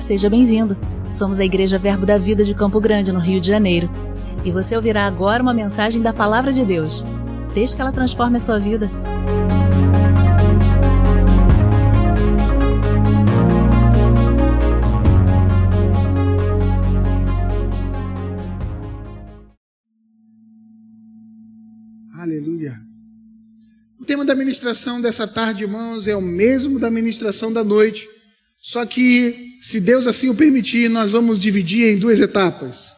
Seja bem-vindo. Somos a Igreja Verbo da Vida de Campo Grande, no Rio de Janeiro. E você ouvirá agora uma mensagem da Palavra de Deus. Desde que ela transforme a sua vida. Aleluia. O tema da ministração dessa tarde, irmãos, é o mesmo da ministração da noite. Só que, se Deus assim o permitir, nós vamos dividir em duas etapas.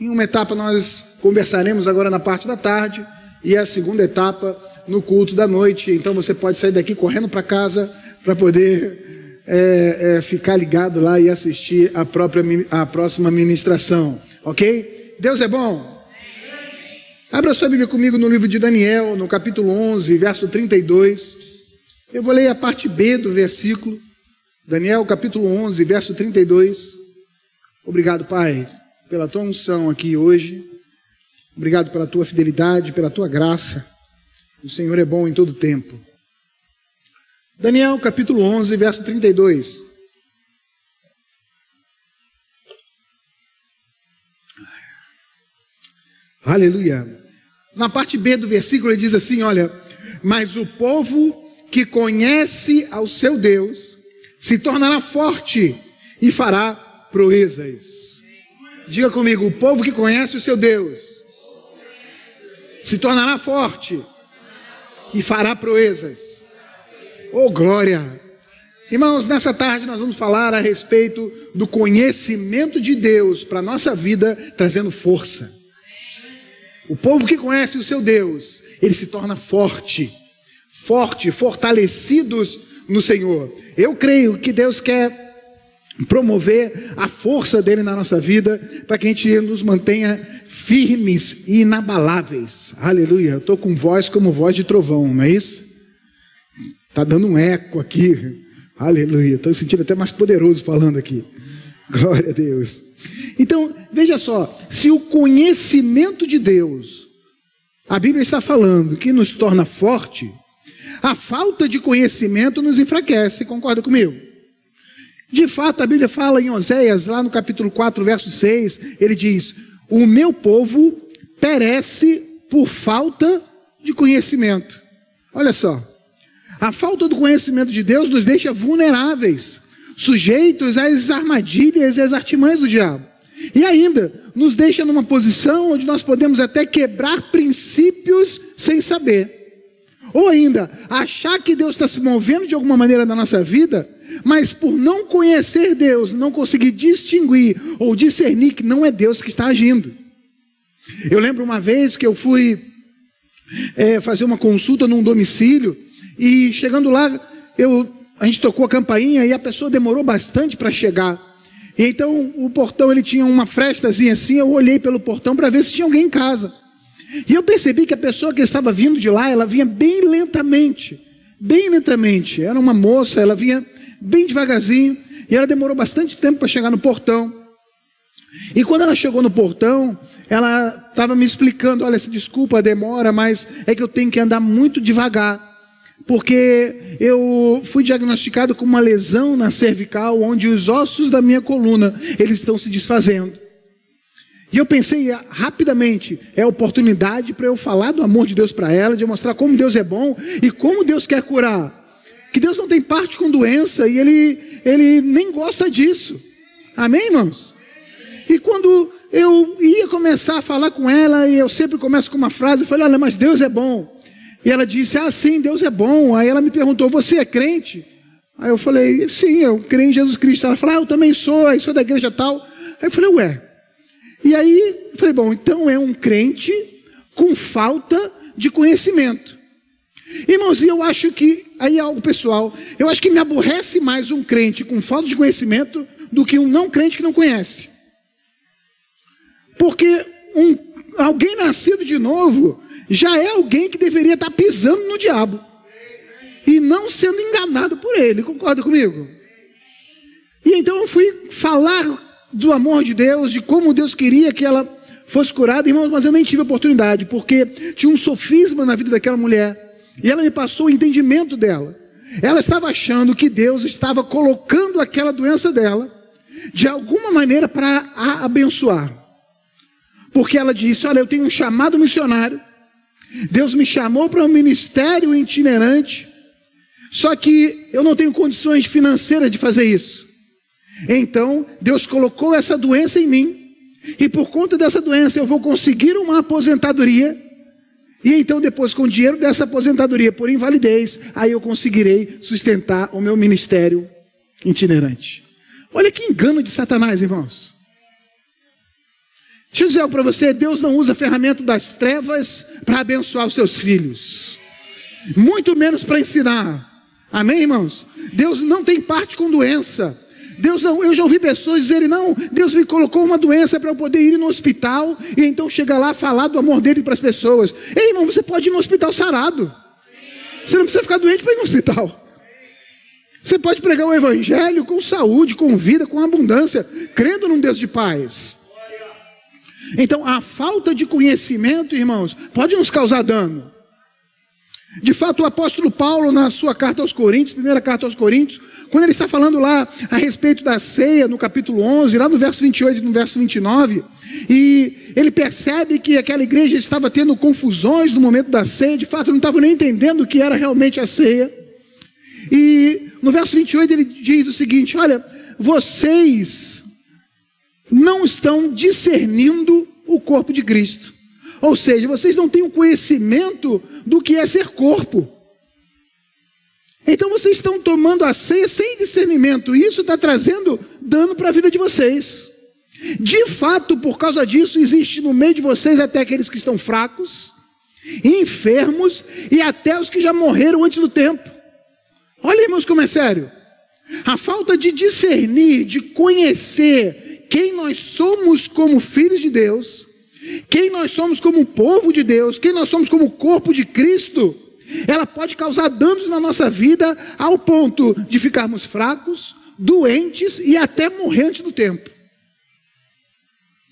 Em uma etapa nós conversaremos agora na parte da tarde e a segunda etapa no culto da noite. Então você pode sair daqui correndo para casa para poder é, é, ficar ligado lá e assistir a, própria, a próxima ministração. Ok? Deus é bom? Abra sua Bíblia comigo no livro de Daniel, no capítulo 11, verso 32. Eu vou ler a parte B do versículo. Daniel capítulo 11, verso 32. Obrigado, Pai, pela tua unção aqui hoje. Obrigado pela tua fidelidade, pela tua graça. O Senhor é bom em todo tempo. Daniel capítulo 11, verso 32. Aleluia. Na parte B do versículo ele diz assim: Olha, mas o povo que conhece ao seu Deus se tornará forte e fará proezas. Diga comigo: o povo que conhece o seu Deus se tornará forte e fará proezas. Oh, glória! Irmãos, nessa tarde nós vamos falar a respeito do conhecimento de Deus para a nossa vida, trazendo força. O povo que conhece o seu Deus, ele se torna forte, forte, fortalecidos no Senhor. Eu creio que Deus quer promover a força dele na nossa vida para que a gente nos mantenha firmes e inabaláveis. Aleluia. Eu estou com voz como voz de trovão, não é isso? Está dando um eco aqui. Aleluia. Estou sentindo até mais poderoso falando aqui. Glória a Deus. Então, veja só: se o conhecimento de Deus, a Bíblia está falando que nos torna forte, a falta de conhecimento nos enfraquece, concorda comigo? De fato, a Bíblia fala em Oséias, lá no capítulo 4, verso 6, ele diz: O meu povo perece por falta de conhecimento. Olha só, a falta do conhecimento de Deus nos deixa vulneráveis, sujeitos às armadilhas e às artimanhas do diabo. E ainda, nos deixa numa posição onde nós podemos até quebrar princípios sem saber. Ou ainda, achar que Deus está se movendo de alguma maneira na nossa vida, mas por não conhecer Deus, não conseguir distinguir ou discernir que não é Deus que está agindo. Eu lembro uma vez que eu fui é, fazer uma consulta num domicílio e chegando lá, eu, a gente tocou a campainha e a pessoa demorou bastante para chegar. E então o portão ele tinha uma frestazinha assim, eu olhei pelo portão para ver se tinha alguém em casa. E eu percebi que a pessoa que estava vindo de lá, ela vinha bem lentamente, bem lentamente. Era uma moça, ela vinha bem devagarzinho, e ela demorou bastante tempo para chegar no portão. E quando ela chegou no portão, ela estava me explicando: olha, se desculpa a demora, mas é que eu tenho que andar muito devagar, porque eu fui diagnosticado com uma lesão na cervical, onde os ossos da minha coluna eles estão se desfazendo. E eu pensei rapidamente, é oportunidade para eu falar do amor de Deus para ela, de mostrar como Deus é bom e como Deus quer curar. Que Deus não tem parte com doença e Ele, ele nem gosta disso. Amém, irmãos? E quando eu ia começar a falar com ela, e eu sempre começo com uma frase, eu falei, olha, mas Deus é bom. E ela disse, ah, sim, Deus é bom. Aí ela me perguntou, você é crente? Aí eu falei, sim, eu creio em Jesus Cristo. Ela falou, ah, eu também sou, eu sou da igreja tal. Aí eu falei, ué, e aí, falei, bom, então é um crente com falta de conhecimento. Irmãos, eu acho que, aí é algo pessoal, eu acho que me aborrece mais um crente com falta de conhecimento do que um não crente que não conhece. Porque um, alguém nascido de novo já é alguém que deveria estar pisando no diabo e não sendo enganado por ele, concorda comigo? E então eu fui falar do amor de Deus, de como Deus queria que ela fosse curada, irmãos, mas eu nem tive oportunidade, porque tinha um sofisma na vida daquela mulher, e ela me passou o entendimento dela. Ela estava achando que Deus estava colocando aquela doença dela de alguma maneira para a abençoar. Porque ela disse: Olha, eu tenho um chamado missionário, Deus me chamou para um ministério itinerante, só que eu não tenho condições financeiras de fazer isso. Então, Deus colocou essa doença em mim, e por conta dessa doença eu vou conseguir uma aposentadoria. E então, depois, com o dinheiro dessa aposentadoria por invalidez, aí eu conseguirei sustentar o meu ministério itinerante. Olha que engano de Satanás, irmãos. Deixa eu dizer algo para você: Deus não usa a ferramenta das trevas para abençoar os seus filhos, muito menos para ensinar. Amém, irmãos? Deus não tem parte com doença. Deus não, eu já ouvi pessoas dizerem: não, Deus me colocou uma doença para eu poder ir no hospital e então chegar lá falar do amor dele para as pessoas. Ei, irmão, você pode ir no hospital sarado. Você não precisa ficar doente para ir no hospital. Você pode pregar o evangelho com saúde, com vida, com abundância, crendo num Deus de paz. Então, a falta de conhecimento, irmãos, pode nos causar dano. De fato, o apóstolo Paulo, na sua carta aos Coríntios, primeira carta aos Coríntios, quando ele está falando lá a respeito da ceia, no capítulo 11, lá no verso 28 e no verso 29, e ele percebe que aquela igreja estava tendo confusões no momento da ceia, de fato, não estava nem entendendo o que era realmente a ceia. E no verso 28 ele diz o seguinte: Olha, vocês não estão discernindo o corpo de Cristo. Ou seja, vocês não têm o conhecimento do que é ser corpo. Então vocês estão tomando a ceia sem discernimento, e isso está trazendo dano para a vida de vocês. De fato, por causa disso, existe no meio de vocês até aqueles que estão fracos, enfermos e até os que já morreram antes do tempo. Olha, irmãos, como é sério. A falta de discernir, de conhecer quem nós somos como filhos de Deus, quem nós somos como povo de Deus, quem nós somos como corpo de Cristo, ela pode causar danos na nossa vida ao ponto de ficarmos fracos, doentes e até morrer antes do tempo.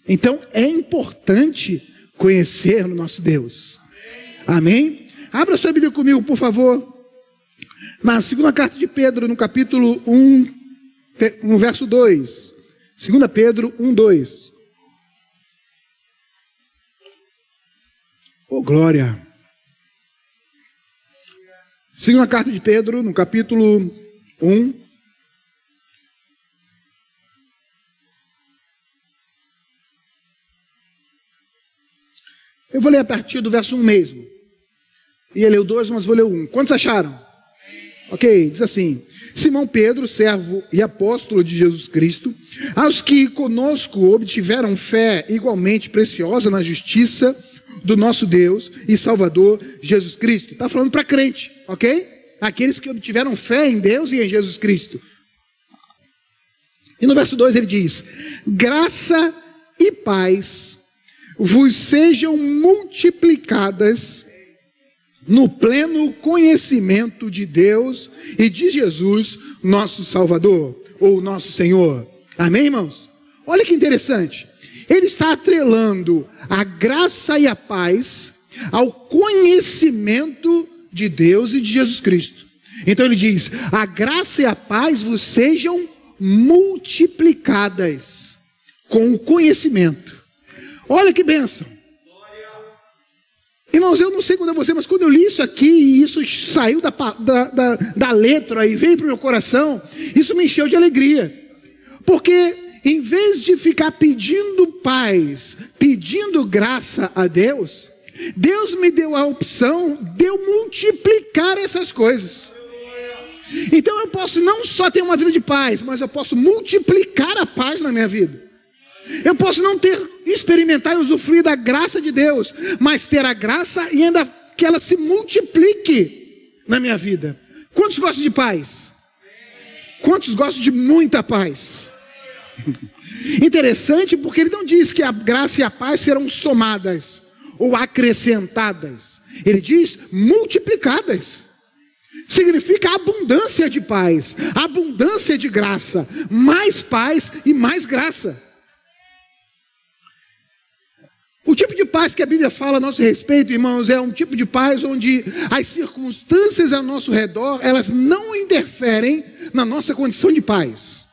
Então é importante conhecer o nosso Deus. Amém? Abra sua Bíblia comigo, por favor. Na segunda carta de Pedro, no capítulo 1, no verso 2. 2 Pedro 1, 2. Oh, glória! Segunda carta de Pedro, no capítulo 1. Eu vou ler a partir do verso 1 mesmo. Ia ler o 2, mas vou ler o 1. Quantos acharam? Ok, diz assim: Simão Pedro, servo e apóstolo de Jesus Cristo, aos que conosco obtiveram fé igualmente preciosa na justiça do nosso Deus e Salvador Jesus Cristo. Está falando para crente, ok? Aqueles que obtiveram fé em Deus e em Jesus Cristo. E no verso 2 ele diz: Graça e paz vos sejam multiplicadas no pleno conhecimento de Deus e de Jesus, nosso Salvador, ou nosso Senhor. Amém, irmãos? Olha que interessante. Ele está atrelando a graça e a paz ao conhecimento de Deus e de Jesus Cristo. Então ele diz: a graça e a paz vos sejam multiplicadas com o conhecimento. Olha que bênção. Irmãos, eu não sei quando é você, mas quando eu li isso aqui e isso saiu da, da, da, da letra e veio para o meu coração, isso me encheu de alegria. Porque em vez de ficar pedindo paz, pedindo graça a Deus, Deus me deu a opção de eu multiplicar essas coisas. Então eu posso não só ter uma vida de paz, mas eu posso multiplicar a paz na minha vida. Eu posso não ter, experimentar e usufruir da graça de Deus, mas ter a graça e ainda que ela se multiplique na minha vida. Quantos gostam de paz? Quantos gostam de muita paz? Interessante porque ele não diz que a graça e a paz serão somadas ou acrescentadas. Ele diz multiplicadas. Significa abundância de paz, abundância de graça, mais paz e mais graça. O tipo de paz que a Bíblia fala a nosso respeito, irmãos, é um tipo de paz onde as circunstâncias ao nosso redor, elas não interferem na nossa condição de paz.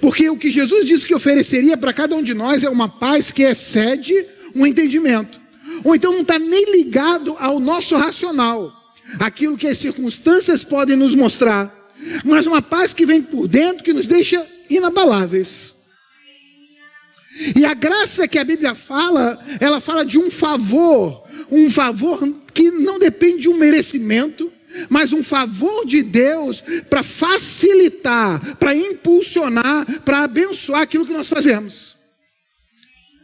Porque o que Jesus disse que ofereceria para cada um de nós é uma paz que excede o entendimento. Ou então não está nem ligado ao nosso racional, aquilo que as circunstâncias podem nos mostrar, mas uma paz que vem por dentro que nos deixa inabaláveis. E a graça que a Bíblia fala, ela fala de um favor, um favor que não depende de um merecimento, mas um favor de Deus para facilitar, para impulsionar, para abençoar aquilo que nós fazemos,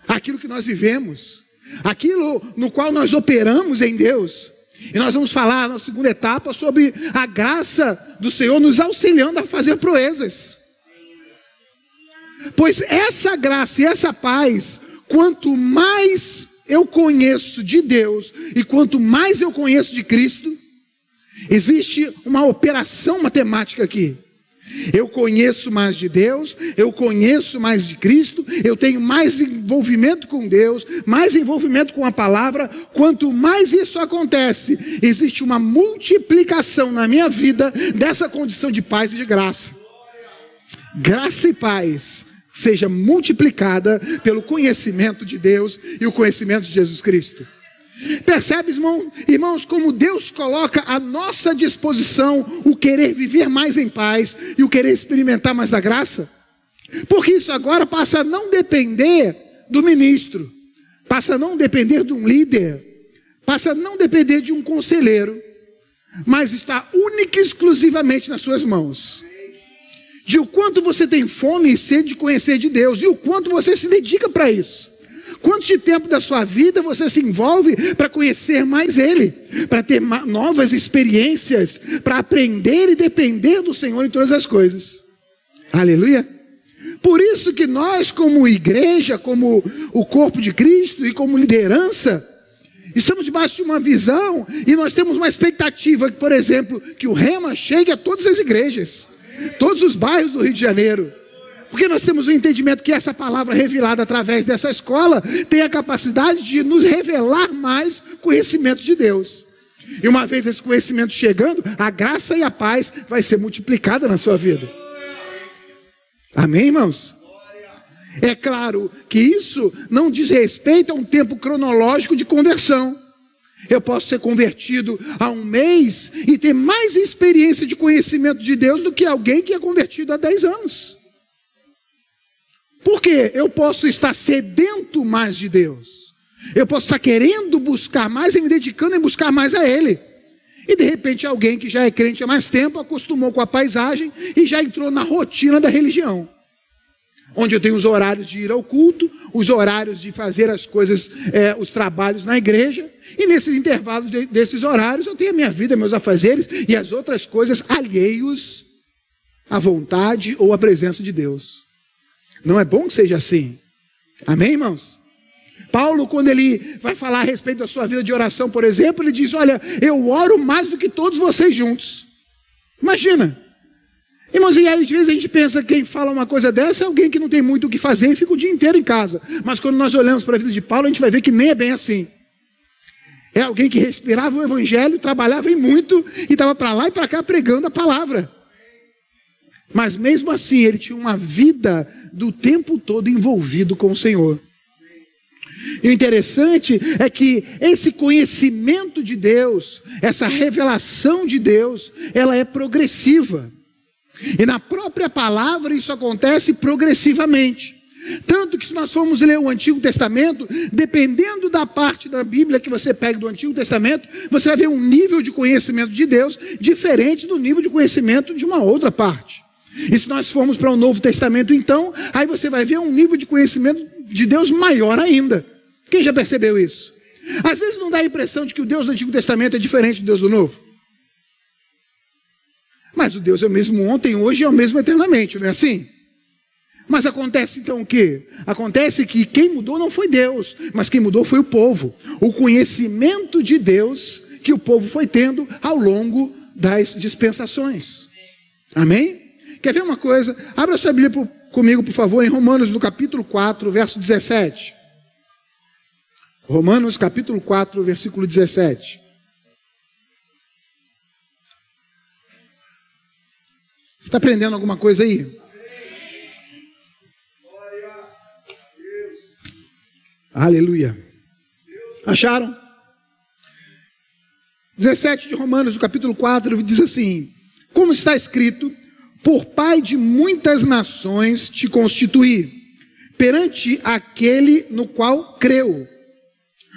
aquilo que nós vivemos, aquilo no qual nós operamos em Deus. E nós vamos falar na segunda etapa sobre a graça do Senhor nos auxiliando a fazer proezas. Pois essa graça e essa paz, quanto mais eu conheço de Deus e quanto mais eu conheço de Cristo, existe uma operação matemática aqui. Eu conheço mais de Deus, eu conheço mais de Cristo, eu tenho mais envolvimento com Deus, mais envolvimento com a palavra. Quanto mais isso acontece, existe uma multiplicação na minha vida dessa condição de paz e de graça. Graça e paz seja multiplicada pelo conhecimento de Deus e o conhecimento de Jesus Cristo. Percebe, irmão, irmãos, como Deus coloca à nossa disposição o querer viver mais em paz e o querer experimentar mais da graça? Porque isso agora passa a não depender do ministro, passa a não depender de um líder, passa a não depender de um conselheiro, mas está única e exclusivamente nas suas mãos de o quanto você tem fome e sede de conhecer de Deus e o quanto você se dedica para isso. Quanto de tempo da sua vida você se envolve para conhecer mais Ele, para ter novas experiências, para aprender e depender do Senhor em todas as coisas. Aleluia. Por isso que nós, como igreja, como o corpo de Cristo e como liderança, estamos debaixo de uma visão e nós temos uma expectativa, por exemplo, que o Rema chegue a todas as igrejas todos os bairros do Rio de Janeiro. Porque nós temos o entendimento que essa palavra revelada através dessa escola tem a capacidade de nos revelar mais conhecimento de Deus. E uma vez esse conhecimento chegando, a graça e a paz vai ser multiplicada na sua vida. Amém, irmãos? É claro que isso não diz respeito a um tempo cronológico de conversão. Eu posso ser convertido há um mês e ter mais experiência de conhecimento de Deus do que alguém que é convertido há 10 anos. Por quê? Eu posso estar sedento mais de Deus. Eu posso estar querendo buscar mais e me dedicando em buscar mais a Ele. E de repente alguém que já é crente há mais tempo acostumou com a paisagem e já entrou na rotina da religião onde eu tenho os horários de ir ao culto, os horários de fazer as coisas, é, os trabalhos na igreja, e nesses intervalos de, desses horários eu tenho a minha vida, meus afazeres e as outras coisas alheios à vontade ou à presença de Deus. Não é bom que seja assim. Amém, irmãos? Paulo, quando ele vai falar a respeito da sua vida de oração, por exemplo, ele diz: Olha, eu oro mais do que todos vocês juntos. Imagina, Irmãos, e aí às vezes a gente pensa que quem fala uma coisa dessa é alguém que não tem muito o que fazer e fica o dia inteiro em casa. Mas quando nós olhamos para a vida de Paulo, a gente vai ver que nem é bem assim. É alguém que respirava o evangelho, trabalhava muito e estava para lá e para cá pregando a palavra. Mas mesmo assim, ele tinha uma vida do tempo todo envolvido com o Senhor. E o interessante é que esse conhecimento de Deus, essa revelação de Deus, ela é progressiva. E na própria palavra isso acontece progressivamente. Tanto que se nós formos ler o Antigo Testamento, dependendo da parte da Bíblia que você pega do Antigo Testamento, você vai ver um nível de conhecimento de Deus diferente do nível de conhecimento de uma outra parte. E se nós formos para o Novo Testamento, então, aí você vai ver um nível de conhecimento de Deus maior ainda. Quem já percebeu isso? Às vezes não dá a impressão de que o Deus do Antigo Testamento é diferente do Deus do Novo. Mas o Deus é o mesmo ontem, hoje e é o mesmo eternamente, não é assim? Mas acontece então o quê? Acontece que quem mudou não foi Deus, mas quem mudou foi o povo. O conhecimento de Deus que o povo foi tendo ao longo das dispensações. Amém? Quer ver uma coisa? Abra sua Bíblia comigo, por favor, em Romanos, no capítulo 4, verso 17. Romanos, capítulo 4, versículo 17. Você está aprendendo alguma coisa aí? Aleluia. Acharam? 17 de Romanos, no capítulo 4, diz assim: Como está escrito, por pai de muitas nações te constituí, perante aquele no qual creu,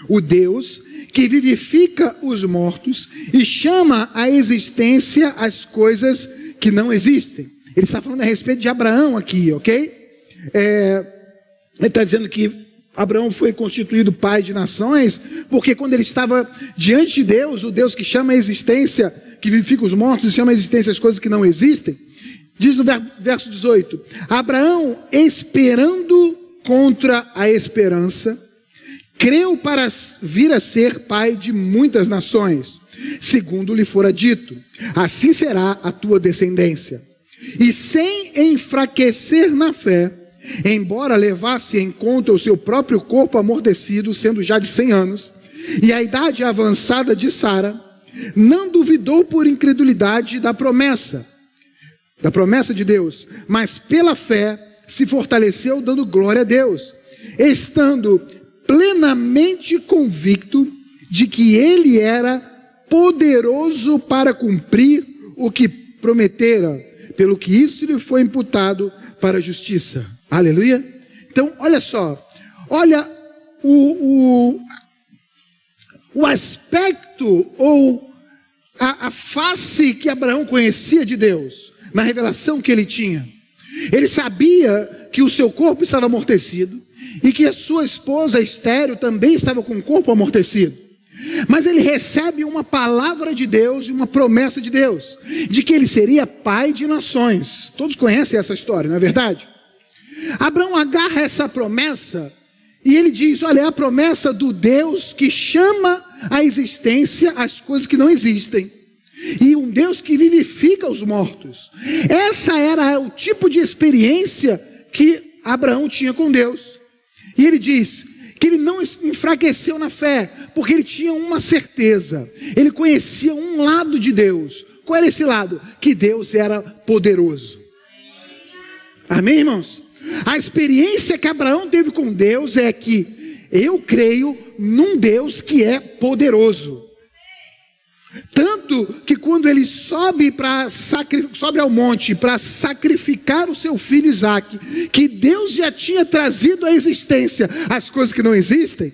o Deus que vivifica os mortos e chama à existência as coisas que não existem. Ele está falando a respeito de Abraão aqui, ok? É, ele está dizendo que Abraão foi constituído pai de nações, porque quando ele estava diante de Deus, o Deus que chama a existência, que vivifica os mortos e chama a existência as coisas que não existem, diz no verso 18: Abraão, esperando contra a esperança, creu para vir a ser pai de muitas nações, segundo lhe fora dito: assim será a tua descendência. E sem enfraquecer na fé, embora levasse em conta o seu próprio corpo amortecido, sendo já de cem anos, e a idade avançada de Sara, não duvidou por incredulidade da promessa, da promessa de Deus, mas pela fé se fortaleceu, dando glória a Deus, estando plenamente convicto de que ele era poderoso para cumprir o que prometera, pelo que isso lhe foi imputado para a justiça. Aleluia. Então, olha só, olha o, o, o aspecto ou a, a face que Abraão conhecia de Deus, na revelação que ele tinha. Ele sabia que o seu corpo estava amortecido e que a sua esposa estéreo também estava com o corpo amortecido. Mas ele recebe uma palavra de Deus e uma promessa de Deus, de que ele seria pai de nações. Todos conhecem essa história, não é verdade? Abraão agarra essa promessa e ele diz: Olha, é a promessa do Deus que chama à existência as coisas que não existem. E um Deus que vivifica os mortos. Essa era o tipo de experiência que Abraão tinha com Deus. E ele diz que ele não enfraqueceu na fé, porque ele tinha uma certeza. Ele conhecia um lado de Deus. Qual era esse lado? Que Deus era poderoso. Amém, irmãos? A experiência que Abraão teve com Deus é que eu creio num Deus que é poderoso. Tanto que quando ele sobe para sobe ao monte para sacrificar o seu filho Isaac, que Deus já tinha trazido à existência as coisas que não existem,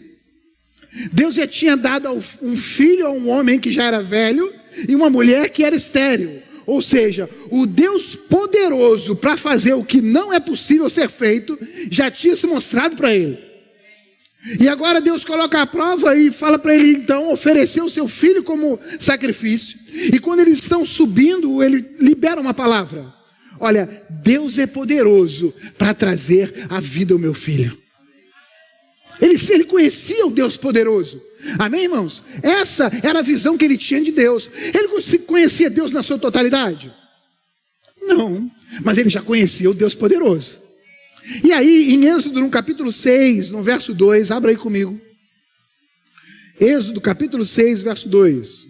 Deus já tinha dado um filho a um homem que já era velho e uma mulher que era estéril. Ou seja, o Deus poderoso para fazer o que não é possível ser feito já tinha se mostrado para ele. E agora Deus coloca a prova e fala para ele então oferecer o seu filho como sacrifício. E quando eles estão subindo, ele libera uma palavra: Olha, Deus é poderoso para trazer a vida ao meu filho. Ele, ele conhecia o Deus poderoso. Amém, irmãos? Essa era a visão que ele tinha de Deus. Ele conhecia Deus na sua totalidade? Não, mas ele já conhecia o Deus poderoso. E aí, em Êxodo, no capítulo 6, no verso 2, abra aí comigo. Êxodo, capítulo 6, verso 2.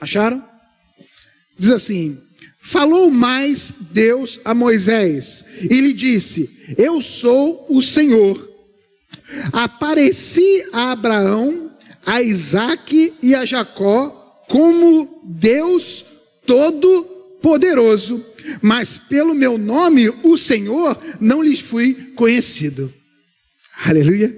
Acharam? Diz assim: Falou mais Deus a Moisés e lhe disse: Eu sou o Senhor. Apareci a Abraão, a Isaque e a Jacó como Deus Todo-Poderoso, mas pelo meu nome, o Senhor, não lhes fui conhecido. Aleluia.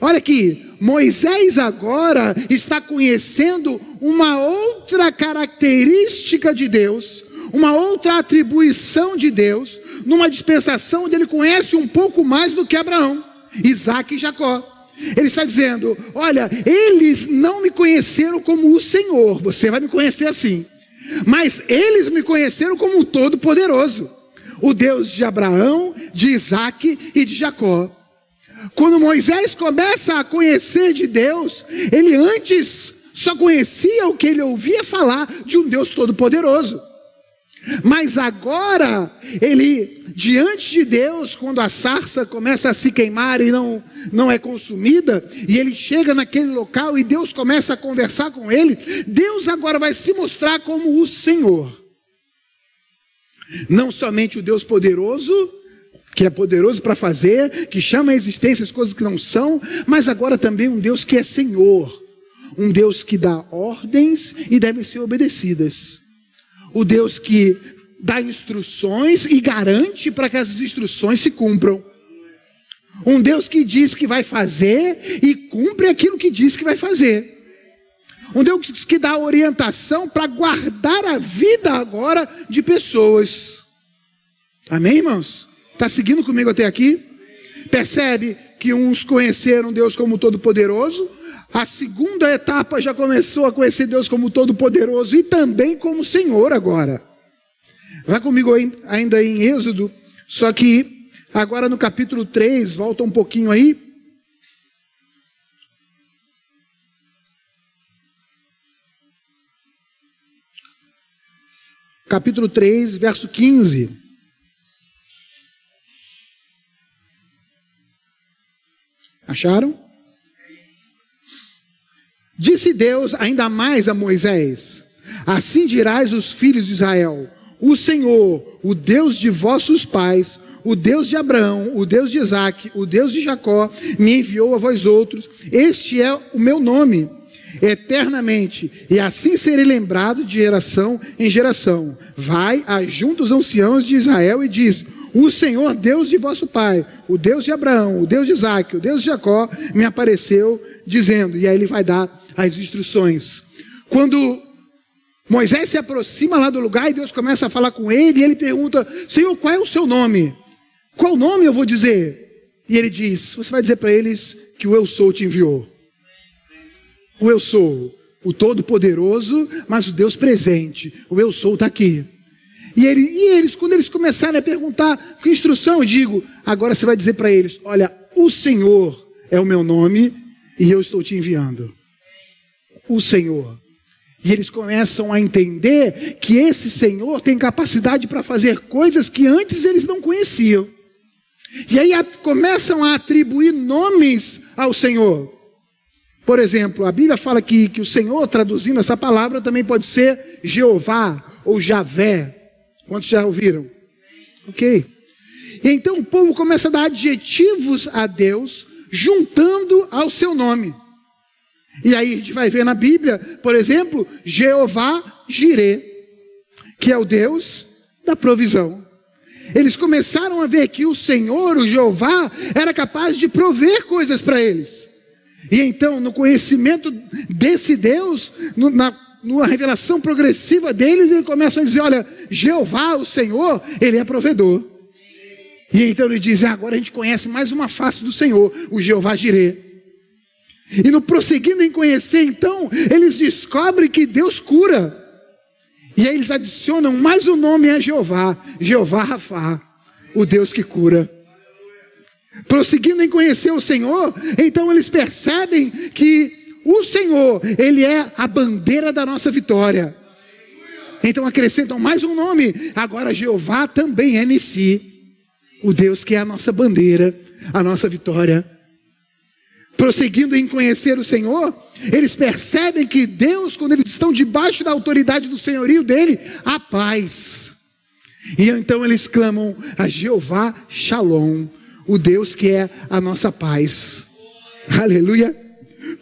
Olha aqui, Moisés agora está conhecendo uma outra característica de Deus, uma outra atribuição de Deus, numa dispensação onde ele conhece um pouco mais do que Abraão, Isaac e Jacó. Ele está dizendo: Olha, eles não me conheceram como o Senhor, você vai me conhecer assim, mas eles me conheceram como o Todo-Poderoso, o Deus de Abraão, de Isaac e de Jacó. Quando Moisés começa a conhecer de Deus, ele antes só conhecia o que ele ouvia falar de um Deus todo-poderoso. Mas agora, ele, diante de Deus, quando a sarça começa a se queimar e não, não é consumida, e ele chega naquele local e Deus começa a conversar com ele, Deus agora vai se mostrar como o Senhor. Não somente o Deus poderoso, que é poderoso para fazer, que chama a existência as coisas que não são, mas agora também um Deus que é Senhor, um Deus que dá ordens e devem ser obedecidas, o Deus que dá instruções e garante para que essas instruções se cumpram. Um Deus que diz que vai fazer e cumpre aquilo que diz que vai fazer. Um Deus que dá orientação para guardar a vida agora de pessoas. Amém, irmãos? Está seguindo comigo até aqui? Percebe que uns conheceram Deus como Todo-Poderoso, a segunda etapa já começou a conhecer Deus como Todo-Poderoso e também como Senhor agora. Vai comigo ainda em Êxodo, só que agora no capítulo 3, volta um pouquinho aí. Capítulo 3, verso 15. Acharam? Disse Deus ainda mais a Moisés: Assim dirás os filhos de Israel: O Senhor, o Deus de vossos pais, o Deus de Abraão, o Deus de Isaac, o Deus de Jacó, me enviou a vós outros. Este é o meu nome eternamente, e assim serei lembrado de geração em geração. Vai, ajunta os anciãos de Israel e diz: o Senhor, Deus de vosso pai, o Deus de Abraão, o Deus de Isaac, o Deus de Jacó, me apareceu dizendo, e aí ele vai dar as instruções. Quando Moisés se aproxima lá do lugar e Deus começa a falar com ele, e ele pergunta: Senhor, qual é o seu nome? Qual nome eu vou dizer? E ele diz: Você vai dizer para eles que o Eu Sou te enviou. O Eu Sou, o Todo-Poderoso, mas o Deus presente. O Eu Sou está aqui. E, ele, e eles, quando eles começarem a perguntar que instrução, eu digo: agora você vai dizer para eles: olha, o Senhor é o meu nome e eu estou te enviando. O Senhor. E eles começam a entender que esse Senhor tem capacidade para fazer coisas que antes eles não conheciam. E aí a, começam a atribuir nomes ao Senhor. Por exemplo, a Bíblia fala que, que o Senhor, traduzindo essa palavra, também pode ser Jeová ou Javé. Quantos já ouviram? Ok. E então o povo começa a dar adjetivos a Deus, juntando ao seu nome. E aí a gente vai ver na Bíblia, por exemplo, Jeová Jirê, que é o Deus da provisão. Eles começaram a ver que o Senhor, o Jeová, era capaz de prover coisas para eles. E então, no conhecimento desse Deus, no, na numa revelação progressiva deles, eles começam a dizer: olha, Jeová, o Senhor, ele é provedor. E então ele diz: ah, agora a gente conhece mais uma face do Senhor, o Jeová Jirê. E no prosseguindo em conhecer, então, eles descobrem que Deus cura. E aí eles adicionam mais um nome a Jeová, Jeová Rafá, o Deus que cura. Prosseguindo em conhecer o Senhor, então eles percebem que o Senhor, Ele é a bandeira da nossa vitória. Então acrescentam mais um nome. Agora Jeová também é Nissi, o Deus que é a nossa bandeira, a nossa vitória. Prosseguindo em conhecer o Senhor, eles percebem que Deus, quando eles estão debaixo da autoridade do senhorio dele, há paz. E então eles clamam a Jeová Shalom, o Deus que é a nossa paz. Aleluia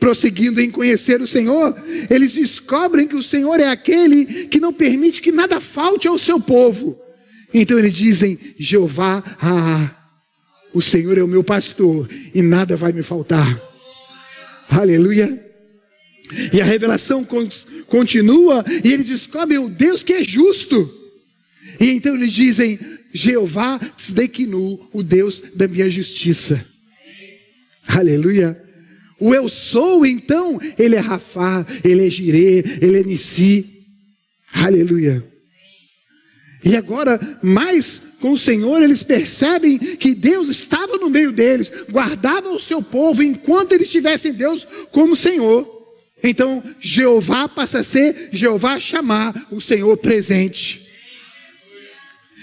prosseguindo em conhecer o Senhor, eles descobrem que o Senhor é aquele que não permite que nada falte ao seu povo. Então eles dizem: Jeová, ah, o Senhor é o meu pastor e nada vai me faltar. Aleluia. E a revelação continua e eles descobrem o Deus que é justo. E então eles dizem: Jeová Tzedekinu, o Deus da minha justiça. Aleluia. O eu sou, então, ele é Rafá, ele é Jirê, ele é Nissi. Aleluia. E agora, mais com o Senhor, eles percebem que Deus estava no meio deles, guardava o seu povo enquanto eles tivessem Deus como Senhor. Então, Jeová passa a ser Jeová chamar o Senhor presente.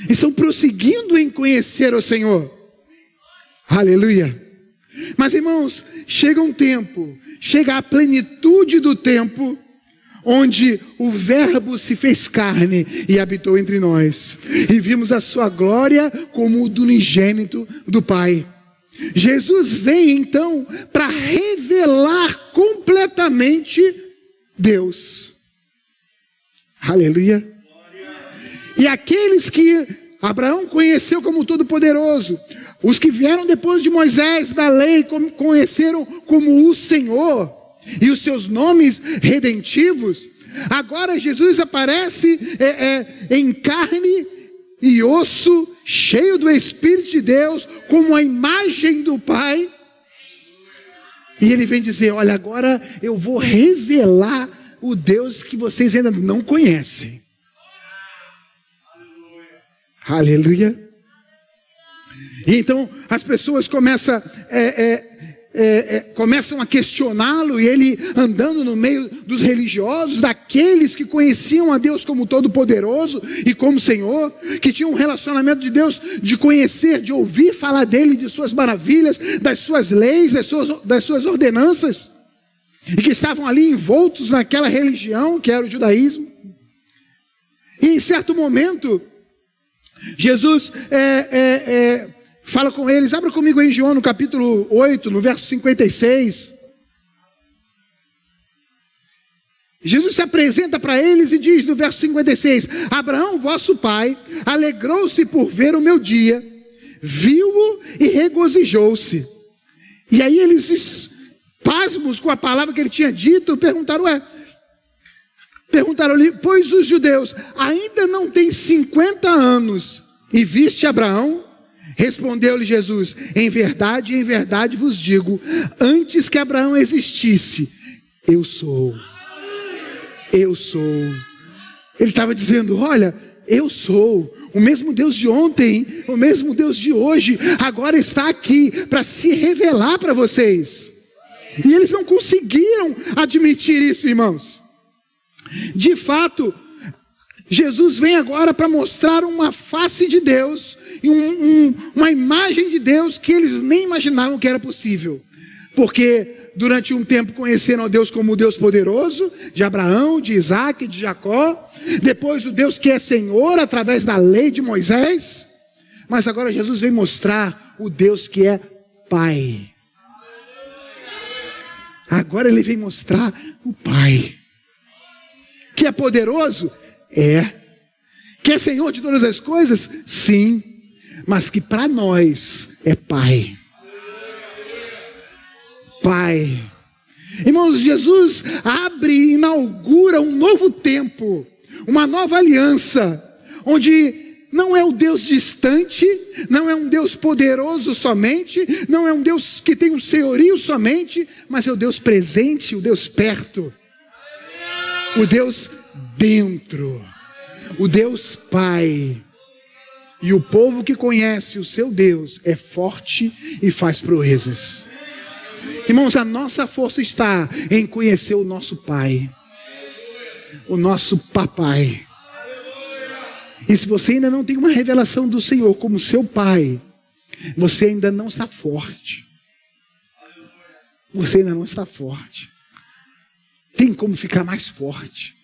Estão prosseguindo em conhecer o Senhor. Aleluia. Mas irmãos, chega um tempo, chega a plenitude do tempo, onde o Verbo se fez carne e habitou entre nós, e vimos a sua glória como o do unigênito do Pai. Jesus vem então para revelar completamente Deus. Aleluia. E aqueles que Abraão conheceu como Todo-Poderoso, os que vieram depois de Moisés da lei conheceram como o Senhor e os seus nomes redentivos. Agora Jesus aparece é, é, em carne e osso, cheio do Espírito de Deus, como a imagem do Pai. E ele vem dizer: Olha, agora eu vou revelar o Deus que vocês ainda não conhecem. Aleluia. E então as pessoas começam, é, é, é, é, começam a questioná-lo, e ele andando no meio dos religiosos, daqueles que conheciam a Deus como Todo-Poderoso e como Senhor, que tinham um relacionamento de Deus, de conhecer, de ouvir falar dele, de suas maravilhas, das suas leis, das suas, das suas ordenanças, e que estavam ali envoltos naquela religião que era o judaísmo. E em certo momento, Jesus é, é, é, fala com eles, abra comigo em João no capítulo 8, no verso 56. Jesus se apresenta para eles e diz no verso 56: Abraão, vosso pai, alegrou-se por ver o meu dia, viu-o e regozijou-se. E aí eles, pasmos com a palavra que ele tinha dito, perguntaram: Ué, Perguntaram-lhe, pois os judeus ainda não têm 50 anos e viste Abraão? Respondeu-lhe Jesus: Em verdade, em verdade vos digo, antes que Abraão existisse, eu sou. Eu sou. Ele estava dizendo: Olha, eu sou. O mesmo Deus de ontem, o mesmo Deus de hoje, agora está aqui para se revelar para vocês. E eles não conseguiram admitir isso, irmãos. De fato, Jesus vem agora para mostrar uma face de Deus um, um, uma imagem de Deus que eles nem imaginavam que era possível. Porque durante um tempo conheceram a Deus como o Deus poderoso, de Abraão, de Isaac, de Jacó. Depois o Deus que é Senhor através da lei de Moisés. Mas agora Jesus vem mostrar o Deus que é Pai. Agora ele vem mostrar o Pai que é poderoso? É. Que é Senhor de todas as coisas? Sim. Mas que para nós é Pai. Pai. Irmãos, Jesus abre e inaugura um novo tempo, uma nova aliança, onde não é o Deus distante, não é um Deus poderoso somente, não é um Deus que tem um senhorio somente, mas é o Deus presente, o Deus perto o Deus dentro, o Deus Pai. E o povo que conhece o seu Deus é forte e faz proezas. Irmãos, a nossa força está em conhecer o nosso Pai, o nosso Papai. E se você ainda não tem uma revelação do Senhor como seu Pai, você ainda não está forte. Você ainda não está forte tem como ficar mais forte.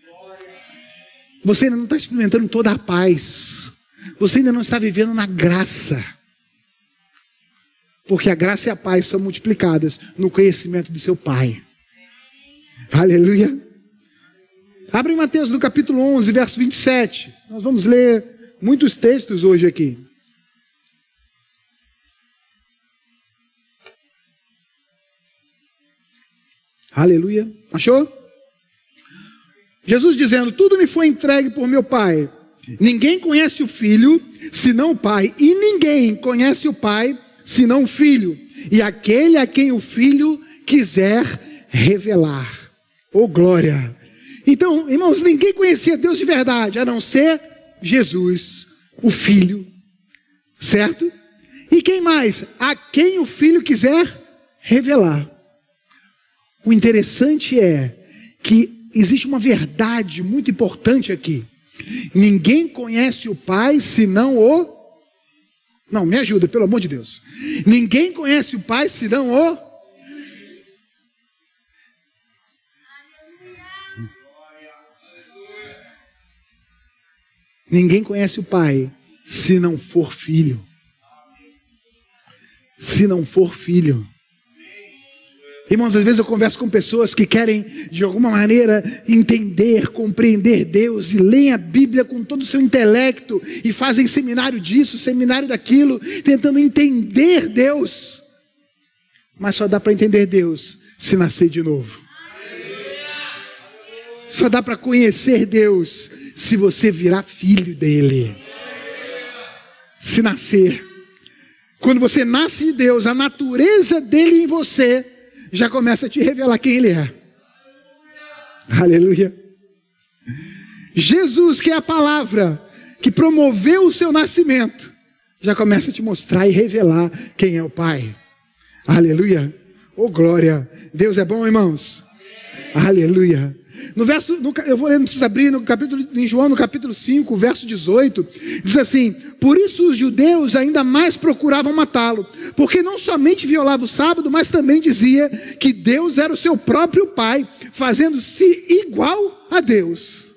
Você ainda não está experimentando toda a paz. Você ainda não está vivendo na graça. Porque a graça e a paz são multiplicadas no conhecimento do seu Pai. Aleluia. Abre Mateus no capítulo 11, verso 27. Nós vamos ler muitos textos hoje aqui. Aleluia. Achou? Jesus dizendo: Tudo me foi entregue por meu Pai. Ninguém conhece o Filho senão o Pai, e ninguém conhece o Pai senão o Filho, e aquele a quem o Filho quiser revelar. Oh glória! Então, irmãos, ninguém conhecia Deus de verdade, a não ser Jesus, o Filho, certo? E quem mais? A quem o Filho quiser revelar. O interessante é que existe uma verdade muito importante aqui. Ninguém conhece o Pai senão o. Não, me ajuda, pelo amor de Deus. Ninguém conhece o Pai senão o. Ninguém conhece o Pai se não for filho. Se não for filho. Irmãos, às vezes eu converso com pessoas que querem, de alguma maneira, entender, compreender Deus e leem a Bíblia com todo o seu intelecto e fazem seminário disso, seminário daquilo, tentando entender Deus. Mas só dá para entender Deus se nascer de novo. Só dá para conhecer Deus se você virar filho dele. Se nascer. Quando você nasce de Deus, a natureza dele em você já começa a te revelar quem Ele é. Aleluia. Jesus, que é a palavra que promoveu o seu nascimento, já começa a te mostrar e revelar quem é o Pai. Aleluia. Oh glória. Deus é bom, irmãos. Aleluia. No verso, no, eu vou ler, não precisa abrir, no capítulo, em João, no capítulo 5, verso 18, diz assim: Por isso os judeus ainda mais procuravam matá-lo, porque não somente violava o sábado, mas também dizia que Deus era o seu próprio Pai, fazendo-se igual a Deus.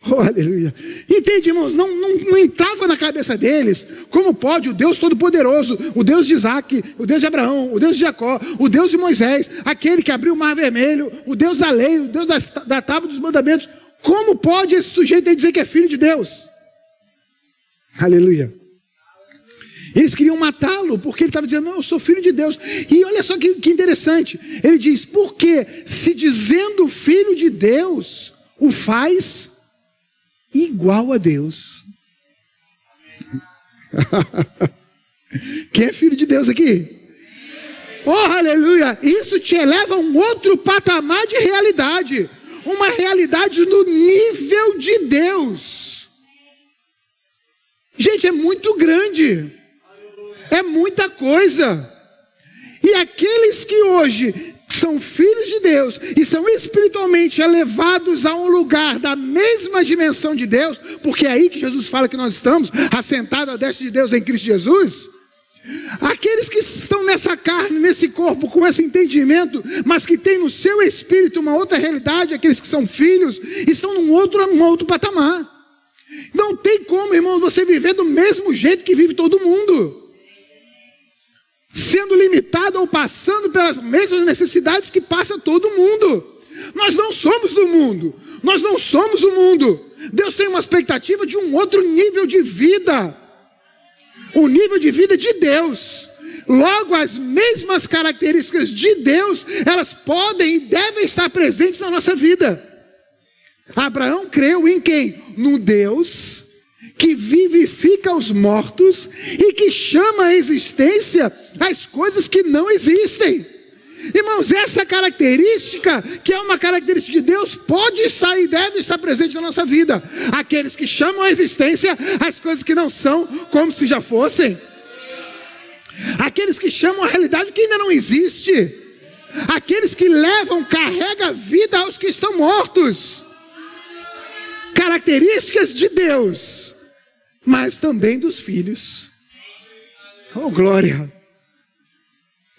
Oh, aleluia. Entende, irmãos? Não, não, não, entrava na cabeça deles como pode o Deus Todo-Poderoso, o Deus de Isaac, o Deus de Abraão, o Deus de Jacó, o Deus de Moisés, aquele que abriu o mar vermelho, o Deus da lei, o Deus da, da tábua dos mandamentos. Como pode esse sujeito aí dizer que é filho de Deus? Aleluia. Eles queriam matá-lo porque ele estava dizendo: eu sou filho de Deus. E olha só que, que interessante. Ele diz: Porque se dizendo filho de Deus, o faz igual a Deus. Quem é filho de Deus aqui? Oh, aleluia! Isso te eleva a um outro patamar de realidade. Uma realidade no nível de Deus. Gente, é muito grande. É muita coisa. E aqueles que hoje são filhos de Deus e são espiritualmente elevados a um lugar da mesma dimensão de Deus, porque é aí que Jesus fala que nós estamos, assentados à destra de Deus em Cristo Jesus. Aqueles que estão nessa carne, nesse corpo, com esse entendimento, mas que têm no seu espírito uma outra realidade, aqueles que são filhos, estão num outro, num outro patamar. Não tem como, irmão, você viver do mesmo jeito que vive todo mundo sendo limitado ou passando pelas mesmas necessidades que passa todo mundo. Nós não somos do mundo, nós não somos o mundo. Deus tem uma expectativa de um outro nível de vida, o nível de vida de Deus. Logo, as mesmas características de Deus, elas podem e devem estar presentes na nossa vida. Abraão creu em quem? No Deus que vivifica os mortos e que chama à existência as coisas que não existem. Irmãos, essa característica, que é uma característica de Deus, pode estar e deve estar presente na nossa vida. Aqueles que chamam à existência as coisas que não são como se já fossem. Aqueles que chamam a realidade que ainda não existe. Aqueles que levam, carrega vida aos que estão mortos. Características de Deus mas também dos filhos. Oh, glória!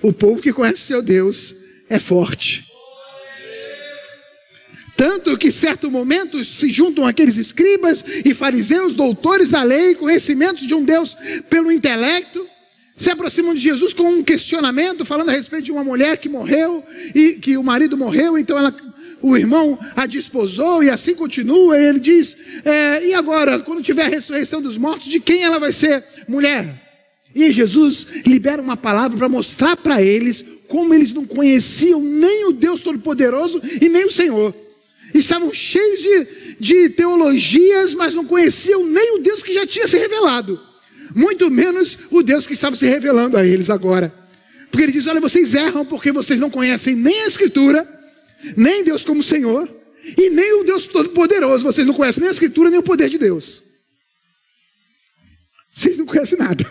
O povo que conhece seu Deus é forte. Tanto que, certo momento, se juntam aqueles escribas e fariseus, doutores da lei, conhecimentos de um Deus pelo intelecto, se aproximam de Jesus com um questionamento, falando a respeito de uma mulher que morreu e que o marido morreu, então ela o irmão a desposou e assim continua. E ele diz: é, e agora, quando tiver a ressurreição dos mortos, de quem ela vai ser mulher? E Jesus libera uma palavra para mostrar para eles como eles não conheciam nem o Deus Todo-Poderoso e nem o Senhor. Estavam cheios de, de teologias, mas não conheciam nem o Deus que já tinha se revelado, muito menos o Deus que estava se revelando a eles agora. Porque ele diz: Olha, vocês erram porque vocês não conhecem nem a Escritura nem Deus como Senhor, e nem o Deus Todo-Poderoso. Vocês não conhecem nem a Escritura, nem o poder de Deus. Vocês não conhecem nada.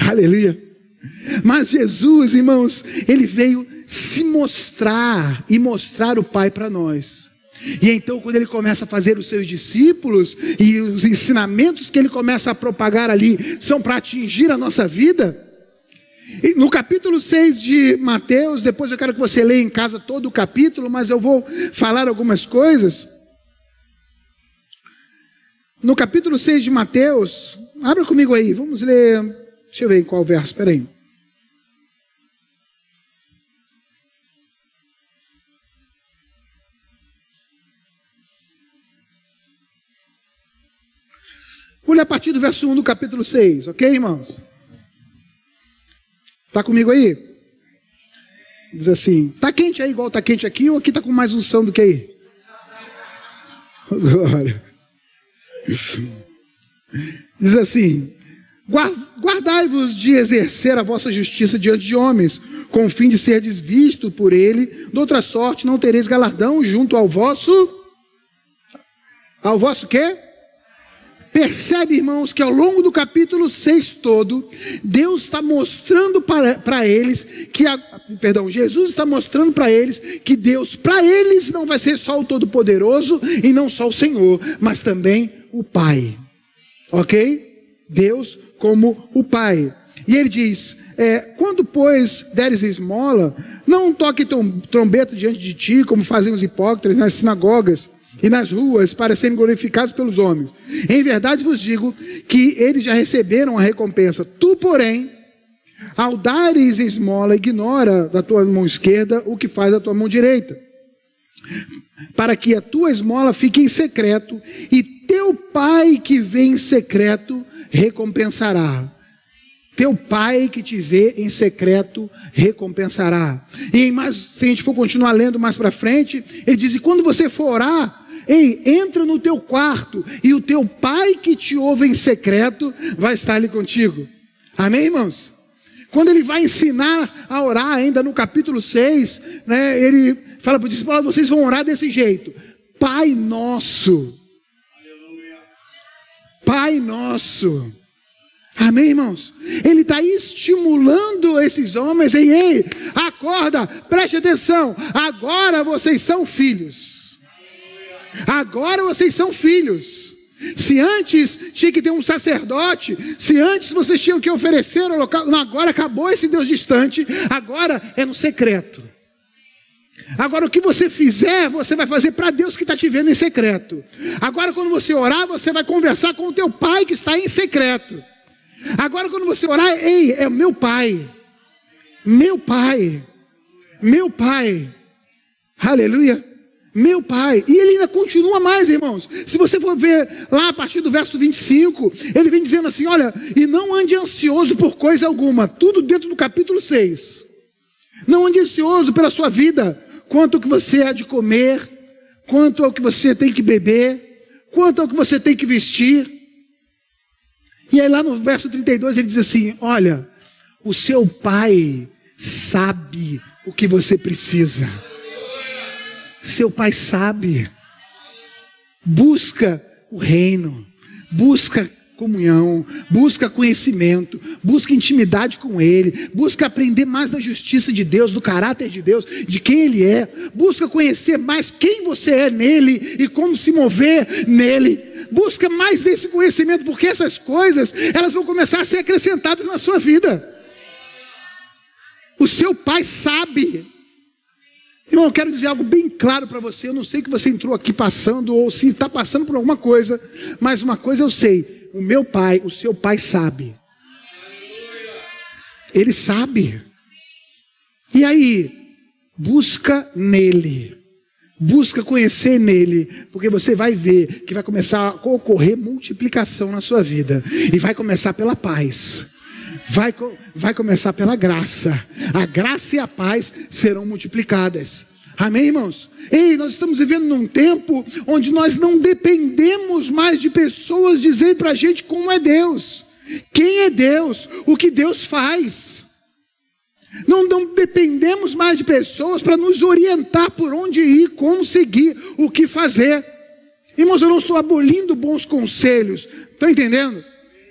Aleluia. Mas Jesus, irmãos, ele veio se mostrar e mostrar o Pai para nós. E então, quando ele começa a fazer os seus discípulos e os ensinamentos que ele começa a propagar ali são para atingir a nossa vida, no capítulo 6 de Mateus, depois eu quero que você leia em casa todo o capítulo, mas eu vou falar algumas coisas. no capítulo 6 de Mateus, abra comigo aí, vamos ler, deixa eu ver em qual verso, peraí. Vou a partir do verso 1 do capítulo 6, ok, irmãos? Está comigo aí? Diz assim: Está quente aí, igual está quente aqui, ou aqui está com mais unção do que aí? Glória. Diz assim: Guardai-vos de exercer a vossa justiça diante de homens, com o fim de ser desvisto por ele, de outra sorte não tereis galardão junto ao vosso. Ao vosso quê? Percebe, irmãos, que ao longo do capítulo 6 todo, Deus está mostrando para eles que, a, perdão, Jesus está mostrando para eles que Deus, para eles, não vai ser só o Todo-Poderoso e não só o Senhor, mas também o Pai. Ok? Deus como o Pai. E ele diz: é, quando, pois, deres esmola, não toque trombeta diante de ti, como fazem os hipócritas nas sinagogas e nas ruas para serem glorificados pelos homens. Em verdade vos digo que eles já receberam a recompensa. Tu, porém, ao dares esmola, ignora da tua mão esquerda o que faz a tua mão direita, para que a tua esmola fique em secreto, e teu pai que vem em secreto recompensará. Teu pai que te vê em secreto recompensará. E mais, se a gente for continuar lendo mais para frente, ele diz: e quando você for orar, ei, entra no teu quarto, e o teu pai que te ouve em secreto vai estar ali contigo. Amém, irmãos? Quando ele vai ensinar a orar, ainda no capítulo 6, né, ele fala para o discípulo: vocês vão orar desse jeito. Pai nosso. Pai nosso. Amém, irmãos? Ele está estimulando esses homens, ei, ei, acorda, preste atenção, agora vocês são filhos. Agora vocês são filhos. Se antes tinha que ter um sacerdote, se antes vocês tinham que oferecer o local, agora acabou esse Deus distante, agora é no secreto. Agora, o que você fizer, você vai fazer para Deus que está te vendo em secreto. Agora, quando você orar, você vai conversar com o teu pai que está em secreto. Agora, quando você orar, ei, é meu pai. Meu pai. Meu pai. Aleluia. Meu pai. E ele ainda continua mais, irmãos. Se você for ver lá a partir do verso 25, ele vem dizendo assim: olha, e não ande ansioso por coisa alguma. Tudo dentro do capítulo 6. Não ande ansioso pela sua vida, quanto ao que você há de comer, quanto ao que você tem que beber, quanto ao que você tem que vestir. E aí lá no verso 32 ele diz assim: Olha, o seu pai sabe o que você precisa. Seu pai sabe. Busca o reino, busca comunhão, busca conhecimento, busca intimidade com Ele, busca aprender mais da justiça de Deus, do caráter de Deus, de quem Ele é, busca conhecer mais quem você é nele e como se mover nele. Busca mais desse conhecimento, porque essas coisas elas vão começar a ser acrescentadas na sua vida. O seu pai sabe. Irmão, eu quero dizer algo bem claro para você. Eu não sei que você entrou aqui passando ou se está passando por alguma coisa, mas uma coisa eu sei o meu pai, o seu pai sabe. Ele sabe. E aí, busca nele. Busca conhecer nele, porque você vai ver que vai começar a ocorrer multiplicação na sua vida. E vai começar pela paz. Vai, vai começar pela graça. A graça e a paz serão multiplicadas. Amém, irmãos? Ei, nós estamos vivendo num tempo onde nós não dependemos mais de pessoas dizerem para a gente como é Deus, quem é Deus, o que Deus faz. Não, não dependemos mais de pessoas para nos orientar por onde ir, como seguir, o que fazer. Irmãos, eu não estou abolindo bons conselhos, estão entendendo?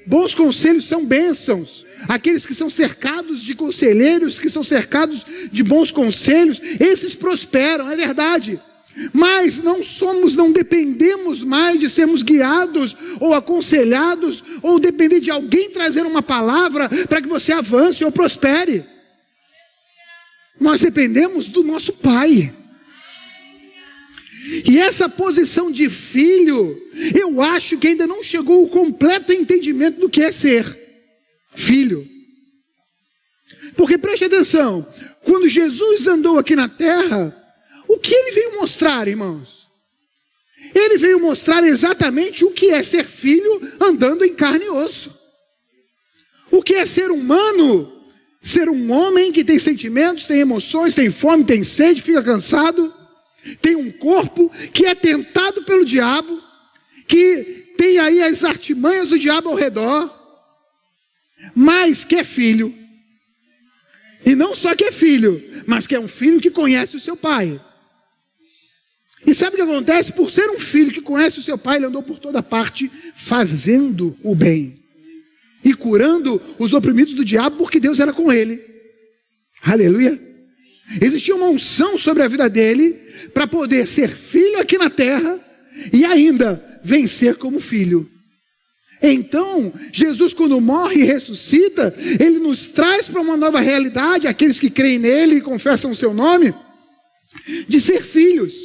Bons conselhos são bênçãos aqueles que são cercados de conselheiros, que são cercados de bons conselhos, esses prosperam, é verdade. Mas não somos, não dependemos mais de sermos guiados ou aconselhados ou depender de alguém trazer uma palavra para que você avance ou prospere. Nós dependemos do nosso Pai. E essa posição de filho, eu acho que ainda não chegou o completo entendimento do que é ser filho. Porque preste atenção, quando Jesus andou aqui na terra, o que ele veio mostrar, irmãos? Ele veio mostrar exatamente o que é ser filho andando em carne e osso. O que é ser humano? Ser um homem que tem sentimentos, tem emoções, tem fome, tem sede, fica cansado, tem um corpo que é tentado pelo diabo, que tem aí as artimanhas do diabo ao redor, mas que é filho. E não só que é filho, mas que é um filho que conhece o seu pai. E sabe o que acontece? Por ser um filho que conhece o seu pai, ele andou por toda parte fazendo o bem e curando os oprimidos do diabo, porque Deus era com ele. Aleluia. Existia uma unção sobre a vida dele para poder ser filho aqui na terra e ainda vencer como filho. Então, Jesus, quando morre e ressuscita, ele nos traz para uma nova realidade, aqueles que creem nele e confessam o seu nome, de ser filhos.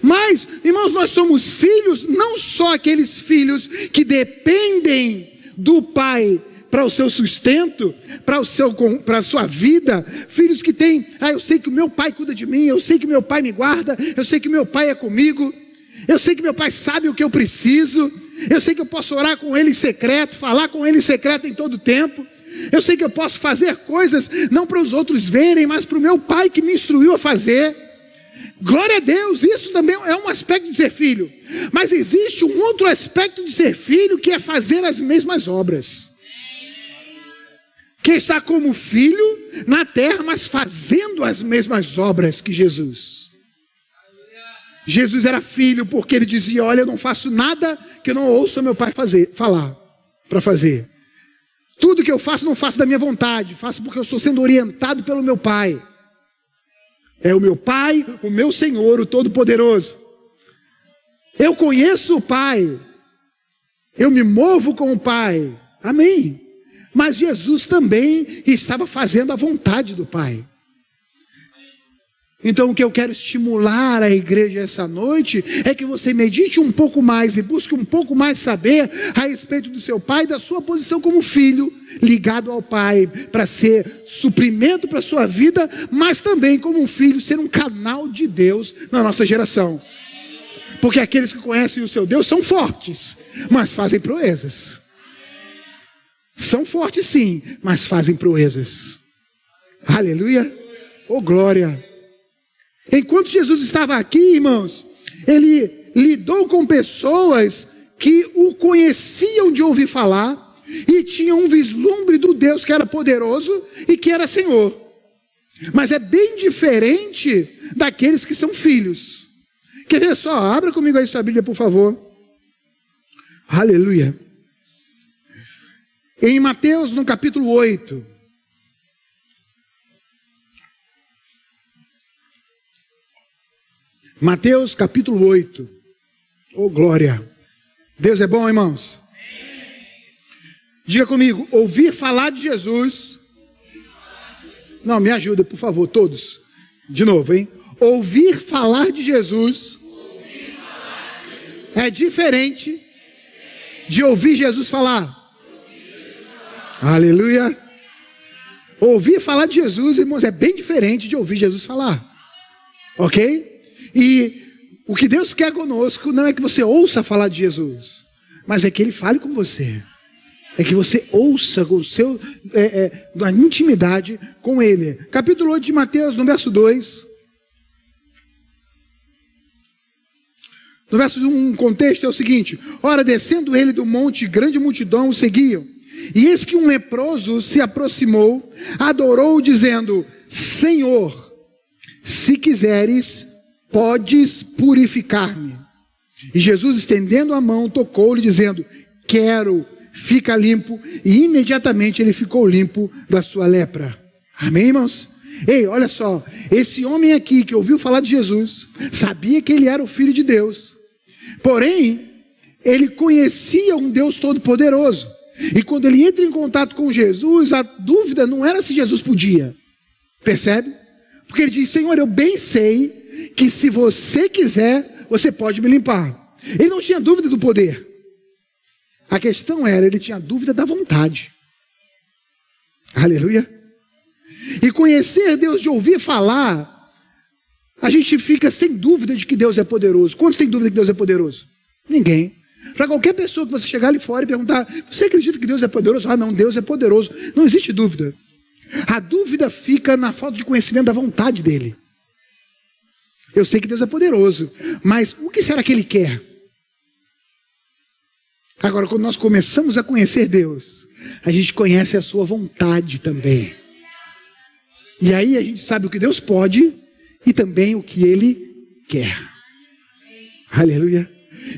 Mas, irmãos, nós somos filhos, não só aqueles filhos que dependem do Pai para o seu sustento, para o seu para a sua vida, filhos que têm, ah, eu sei que o meu pai cuida de mim, eu sei que meu pai me guarda, eu sei que meu pai é comigo, eu sei que meu pai sabe o que eu preciso, eu sei que eu posso orar com ele em secreto, falar com ele em secreto em todo tempo. Eu sei que eu posso fazer coisas não para os outros verem, mas para o meu pai que me instruiu a fazer. Glória a Deus, isso também é um aspecto de ser filho. Mas existe um outro aspecto de ser filho que é fazer as mesmas obras. Que está como filho na terra, mas fazendo as mesmas obras que Jesus. Jesus era filho porque ele dizia: Olha, eu não faço nada que eu não ouça meu pai fazer, falar para fazer. Tudo que eu faço, não faço da minha vontade, faço porque eu estou sendo orientado pelo meu pai. É o meu pai, o meu Senhor, o Todo-Poderoso. Eu conheço o Pai, eu me movo com o Pai. Amém. Mas Jesus também estava fazendo a vontade do Pai. Então, o que eu quero estimular a igreja essa noite é que você medite um pouco mais e busque um pouco mais saber a respeito do seu pai, da sua posição como filho, ligado ao pai, para ser suprimento para a sua vida, mas também como um filho, ser um canal de Deus na nossa geração. Porque aqueles que conhecem o seu Deus são fortes, mas fazem proezas. São fortes sim, mas fazem proezas. Aleluia. Oh glória. Enquanto Jesus estava aqui, irmãos, ele lidou com pessoas que o conheciam de ouvir falar e tinham um vislumbre do Deus que era poderoso e que era Senhor. Mas é bem diferente daqueles que são filhos. Quer ver só? Abra comigo aí sua Bíblia, por favor. Aleluia. Em Mateus, no capítulo 8. Mateus capítulo 8. Oh, glória. Deus é bom, irmãos. Diga comigo, ouvir falar de Jesus. Não, me ajuda, por favor, todos. De novo, hein? Ouvir falar de Jesus é diferente de ouvir Jesus falar. Aleluia. Ouvir falar de Jesus, irmãos, é bem diferente de ouvir Jesus falar. Ok? E o que Deus quer conosco não é que você ouça falar de Jesus, mas é que Ele fale com você. É que você ouça com o seu, é, é, na intimidade com Ele. Capítulo 8 de Mateus, no verso 2. No verso 1, um contexto é o seguinte: Ora, descendo ele do monte, grande multidão o seguiam. E eis que um leproso se aproximou, adorou, dizendo: Senhor, se quiseres, podes purificar-me. E Jesus, estendendo a mão, tocou-lhe, dizendo: Quero, fica limpo. E imediatamente ele ficou limpo da sua lepra. Amém, irmãos? Ei, olha só, esse homem aqui que ouviu falar de Jesus, sabia que ele era o filho de Deus, porém, ele conhecia um Deus todo-poderoso. E quando ele entra em contato com Jesus, a dúvida não era se Jesus podia, percebe? Porque ele diz: Senhor, eu bem sei que se você quiser, você pode me limpar. Ele não tinha dúvida do poder. A questão era, ele tinha dúvida da vontade. Aleluia. E conhecer Deus de ouvir falar, a gente fica sem dúvida de que Deus é poderoso. Quantos tem dúvida que Deus é poderoso? Ninguém. Para qualquer pessoa que você chegar ali fora e perguntar, você acredita que Deus é poderoso? Ah, não, Deus é poderoso. Não existe dúvida. A dúvida fica na falta de conhecimento da vontade dele. Eu sei que Deus é poderoso, mas o que será que ele quer? Agora, quando nós começamos a conhecer Deus, a gente conhece a sua vontade também. E aí a gente sabe o que Deus pode e também o que ele quer. Aleluia.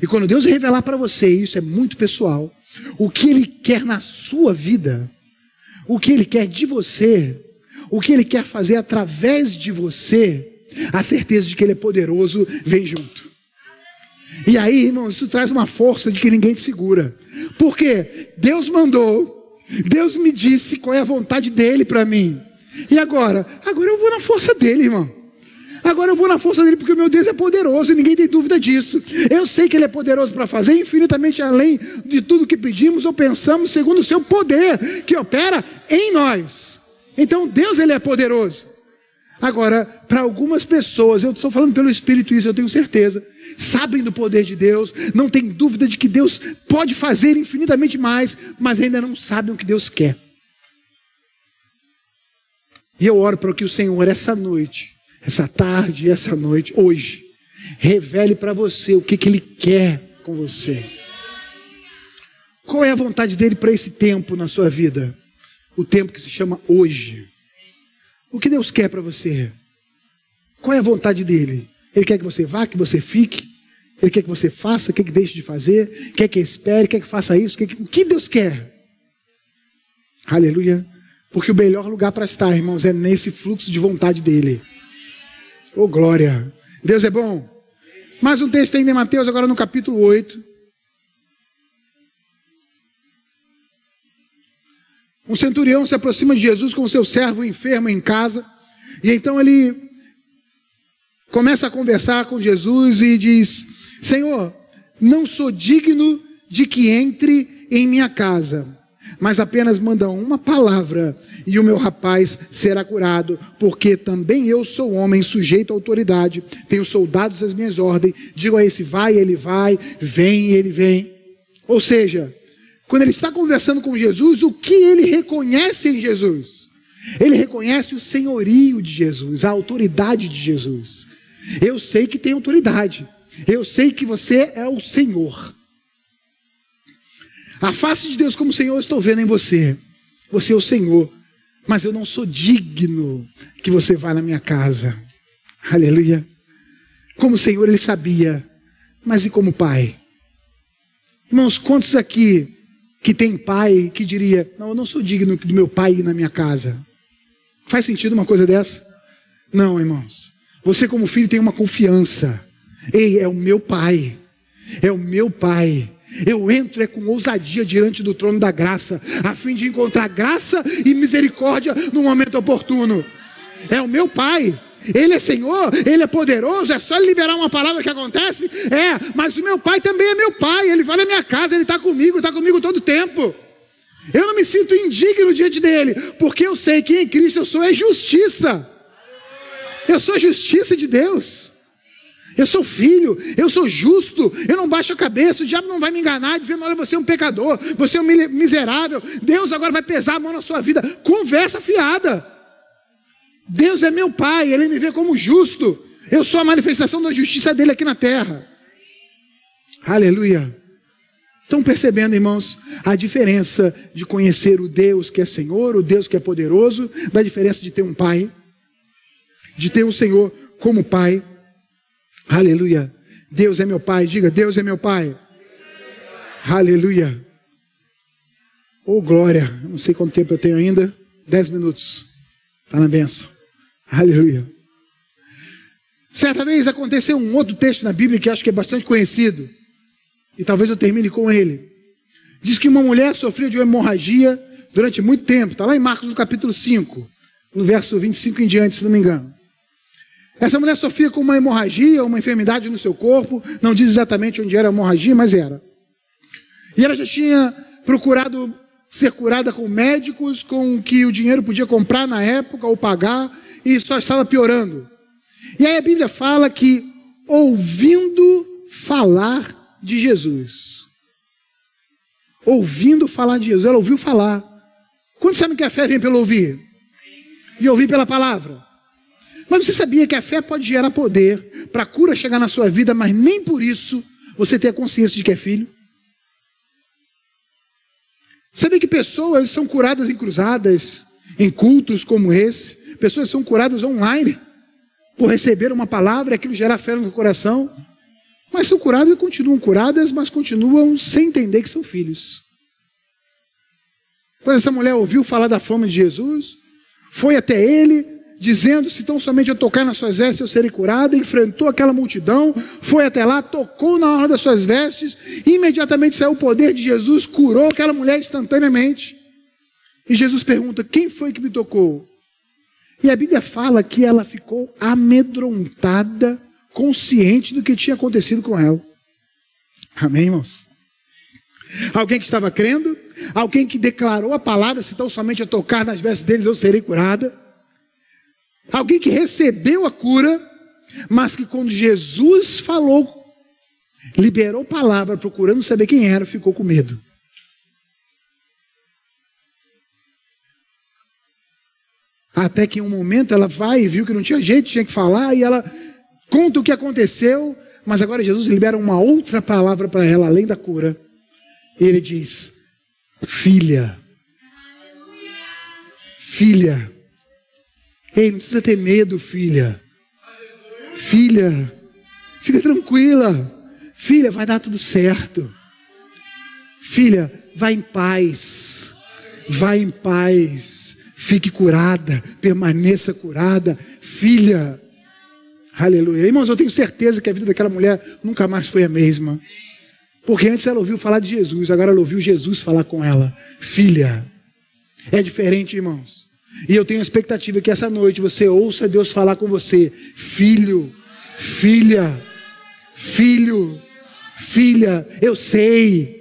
E quando Deus revelar para você, isso é muito pessoal, o que Ele quer na sua vida, o que Ele quer de você, o que Ele quer fazer através de você, a certeza de que Ele é poderoso vem junto. E aí, irmão, isso traz uma força de que ninguém te segura. Porque Deus mandou, Deus me disse qual é a vontade dele para mim. E agora? Agora eu vou na força dele, irmão. Agora eu vou na força dele porque o meu Deus é poderoso e ninguém tem dúvida disso. Eu sei que ele é poderoso para fazer infinitamente além de tudo que pedimos ou pensamos, segundo o seu poder que opera em nós. Então Deus ele é poderoso. Agora, para algumas pessoas, eu estou falando pelo Espírito isso, eu tenho certeza, sabem do poder de Deus, não tem dúvida de que Deus pode fazer infinitamente mais, mas ainda não sabem o que Deus quer. E eu oro para que o Senhor, essa noite, essa tarde, essa noite, hoje, revele para você o que, que Ele quer com você. Qual é a vontade dele para esse tempo na sua vida? O tempo que se chama hoje. O que Deus quer para você? Qual é a vontade dele? Ele quer que você vá, que você fique? Ele quer que você faça, quer que deixe de fazer? Quer que espere, quer que faça isso? Quer que... O que Deus quer? Aleluia. Porque o melhor lugar para estar, irmãos, é nesse fluxo de vontade dele. Oh, glória! Deus é bom. Mais um texto ainda em Mateus, agora no capítulo 8. Um centurião se aproxima de Jesus com seu servo enfermo em casa. E então ele começa a conversar com Jesus e diz: Senhor, não sou digno de que entre em minha casa mas apenas manda uma palavra e o meu rapaz será curado, porque também eu sou homem sujeito à autoridade, tenho soldados às minhas ordens, digo a esse vai, ele vai, vem, ele vem. Ou seja, quando ele está conversando com Jesus, o que ele reconhece em Jesus? Ele reconhece o senhorio de Jesus, a autoridade de Jesus. Eu sei que tem autoridade. Eu sei que você é o Senhor. A face de Deus como Senhor eu estou vendo em você. Você é o Senhor, mas eu não sou digno que você vá na minha casa. Aleluia. Como Senhor ele sabia, mas e como pai? Irmãos, quantos aqui que tem pai que diria: Não, eu não sou digno do meu pai ir na minha casa? Faz sentido uma coisa dessa? Não, irmãos. Você, como filho, tem uma confiança. Ei, é o meu pai. É o meu pai. Eu entro é com ousadia diante do trono da graça, a fim de encontrar graça e misericórdia no momento oportuno. É o meu Pai. Ele é Senhor, Ele é poderoso, é só liberar uma palavra que acontece? É, mas o meu Pai também é meu Pai, Ele vai na minha casa, Ele está comigo, está comigo todo o tempo. Eu não me sinto indigno diante dEle, porque eu sei que em Cristo eu sou é justiça. Eu sou a justiça de Deus. Eu sou filho, eu sou justo, eu não baixo a cabeça, o diabo não vai me enganar dizendo: olha, você é um pecador, você é um miserável, Deus agora vai pesar a mão na sua vida. Conversa fiada. Deus é meu pai, ele me vê como justo. Eu sou a manifestação da justiça dele aqui na terra. Aleluia. Estão percebendo, irmãos, a diferença de conhecer o Deus que é Senhor, o Deus que é poderoso, da diferença de ter um pai, de ter o um Senhor como pai. Aleluia. Deus é meu Pai. Diga, Deus é meu Pai. Aleluia. Oh, glória. Não sei quanto tempo eu tenho ainda. Dez minutos. Está na benção. Aleluia. Certa vez aconteceu um outro texto na Bíblia que acho que é bastante conhecido. E talvez eu termine com ele. Diz que uma mulher sofreu de uma hemorragia durante muito tempo. Está lá em Marcos no capítulo 5, no verso 25 em diante, se não me engano. Essa mulher sofria com uma hemorragia, uma enfermidade no seu corpo, não diz exatamente onde era a hemorragia, mas era. E ela já tinha procurado ser curada com médicos, com o que o dinheiro podia comprar na época ou pagar, e só estava piorando. E aí a Bíblia fala que, ouvindo falar de Jesus, ouvindo falar de Jesus, ela ouviu falar. Quantos sabem que a fé vem pelo ouvir? E ouvir pela palavra. Mas você sabia que a fé pode gerar poder para a cura chegar na sua vida, mas nem por isso você ter a consciência de que é filho? Sabia que pessoas são curadas em cruzadas, em cultos como esse? Pessoas são curadas online por receber uma palavra e aquilo gerar fé no coração. Mas são curadas e continuam curadas, mas continuam sem entender que são filhos. Pois essa mulher ouviu falar da fome de Jesus, foi até ele, dizendo: Se tão somente eu tocar nas suas vestes eu serei curada, enfrentou aquela multidão, foi até lá, tocou na hora das suas vestes, imediatamente saiu o poder de Jesus, curou aquela mulher instantaneamente. E Jesus pergunta: Quem foi que me tocou? E a Bíblia fala que ela ficou amedrontada, consciente do que tinha acontecido com ela. Amém, irmãos? Alguém que estava crendo, alguém que declarou a palavra: Se tão somente eu tocar nas vestes deles eu serei curada. Alguém que recebeu a cura, mas que quando Jesus falou, liberou palavra procurando saber quem era, ficou com medo. Até que em um momento ela vai e viu que não tinha jeito, tinha que falar, e ela conta o que aconteceu, mas agora Jesus libera uma outra palavra para ela, além da cura. Ele diz: Filha, filha, Ei, não precisa ter medo, filha. Filha, fica tranquila. Filha, vai dar tudo certo. Filha, vai em paz. Vai em paz. Fique curada, permaneça curada. Filha, aleluia. Irmãos, eu tenho certeza que a vida daquela mulher nunca mais foi a mesma. Porque antes ela ouviu falar de Jesus, agora ela ouviu Jesus falar com ela. Filha, é diferente, irmãos. E eu tenho a expectativa que essa noite você ouça Deus falar com você, filho, filha, filho, filha, eu sei.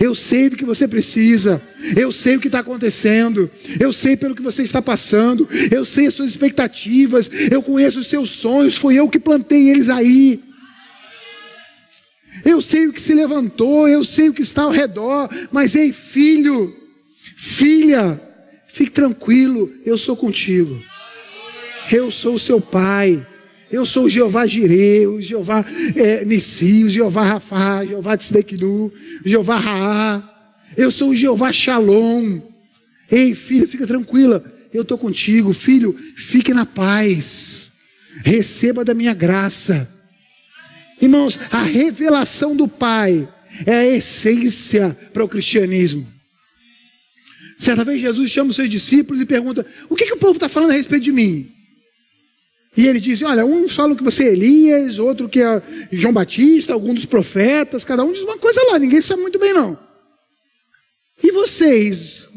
Eu sei do que você precisa, eu sei o que está acontecendo, eu sei pelo que você está passando, eu sei as suas expectativas, eu conheço os seus sonhos, foi eu que plantei eles aí. Eu sei o que se levantou, eu sei o que está ao redor, mas ei, filho, filha, Fique tranquilo, eu sou contigo. Eu sou o seu pai. Eu sou o Jeová Jireh, o Jeová é, Nissi, o Jeová Rafá, o Jeová Tzedekinu, o Jeová Raá. Eu sou o Jeová Shalom. Ei, filho, fica tranquila. Eu estou contigo. Filho, fique na paz. Receba da minha graça. Irmãos, a revelação do Pai é a essência para o cristianismo. Certa vez Jesus chama os seus discípulos e pergunta: O que, que o povo está falando a respeito de mim? E ele diz: Olha, uns falam que você é Elias, outro que é João Batista, alguns dos profetas, cada um diz uma coisa lá, ninguém sabe muito bem, não. E vocês,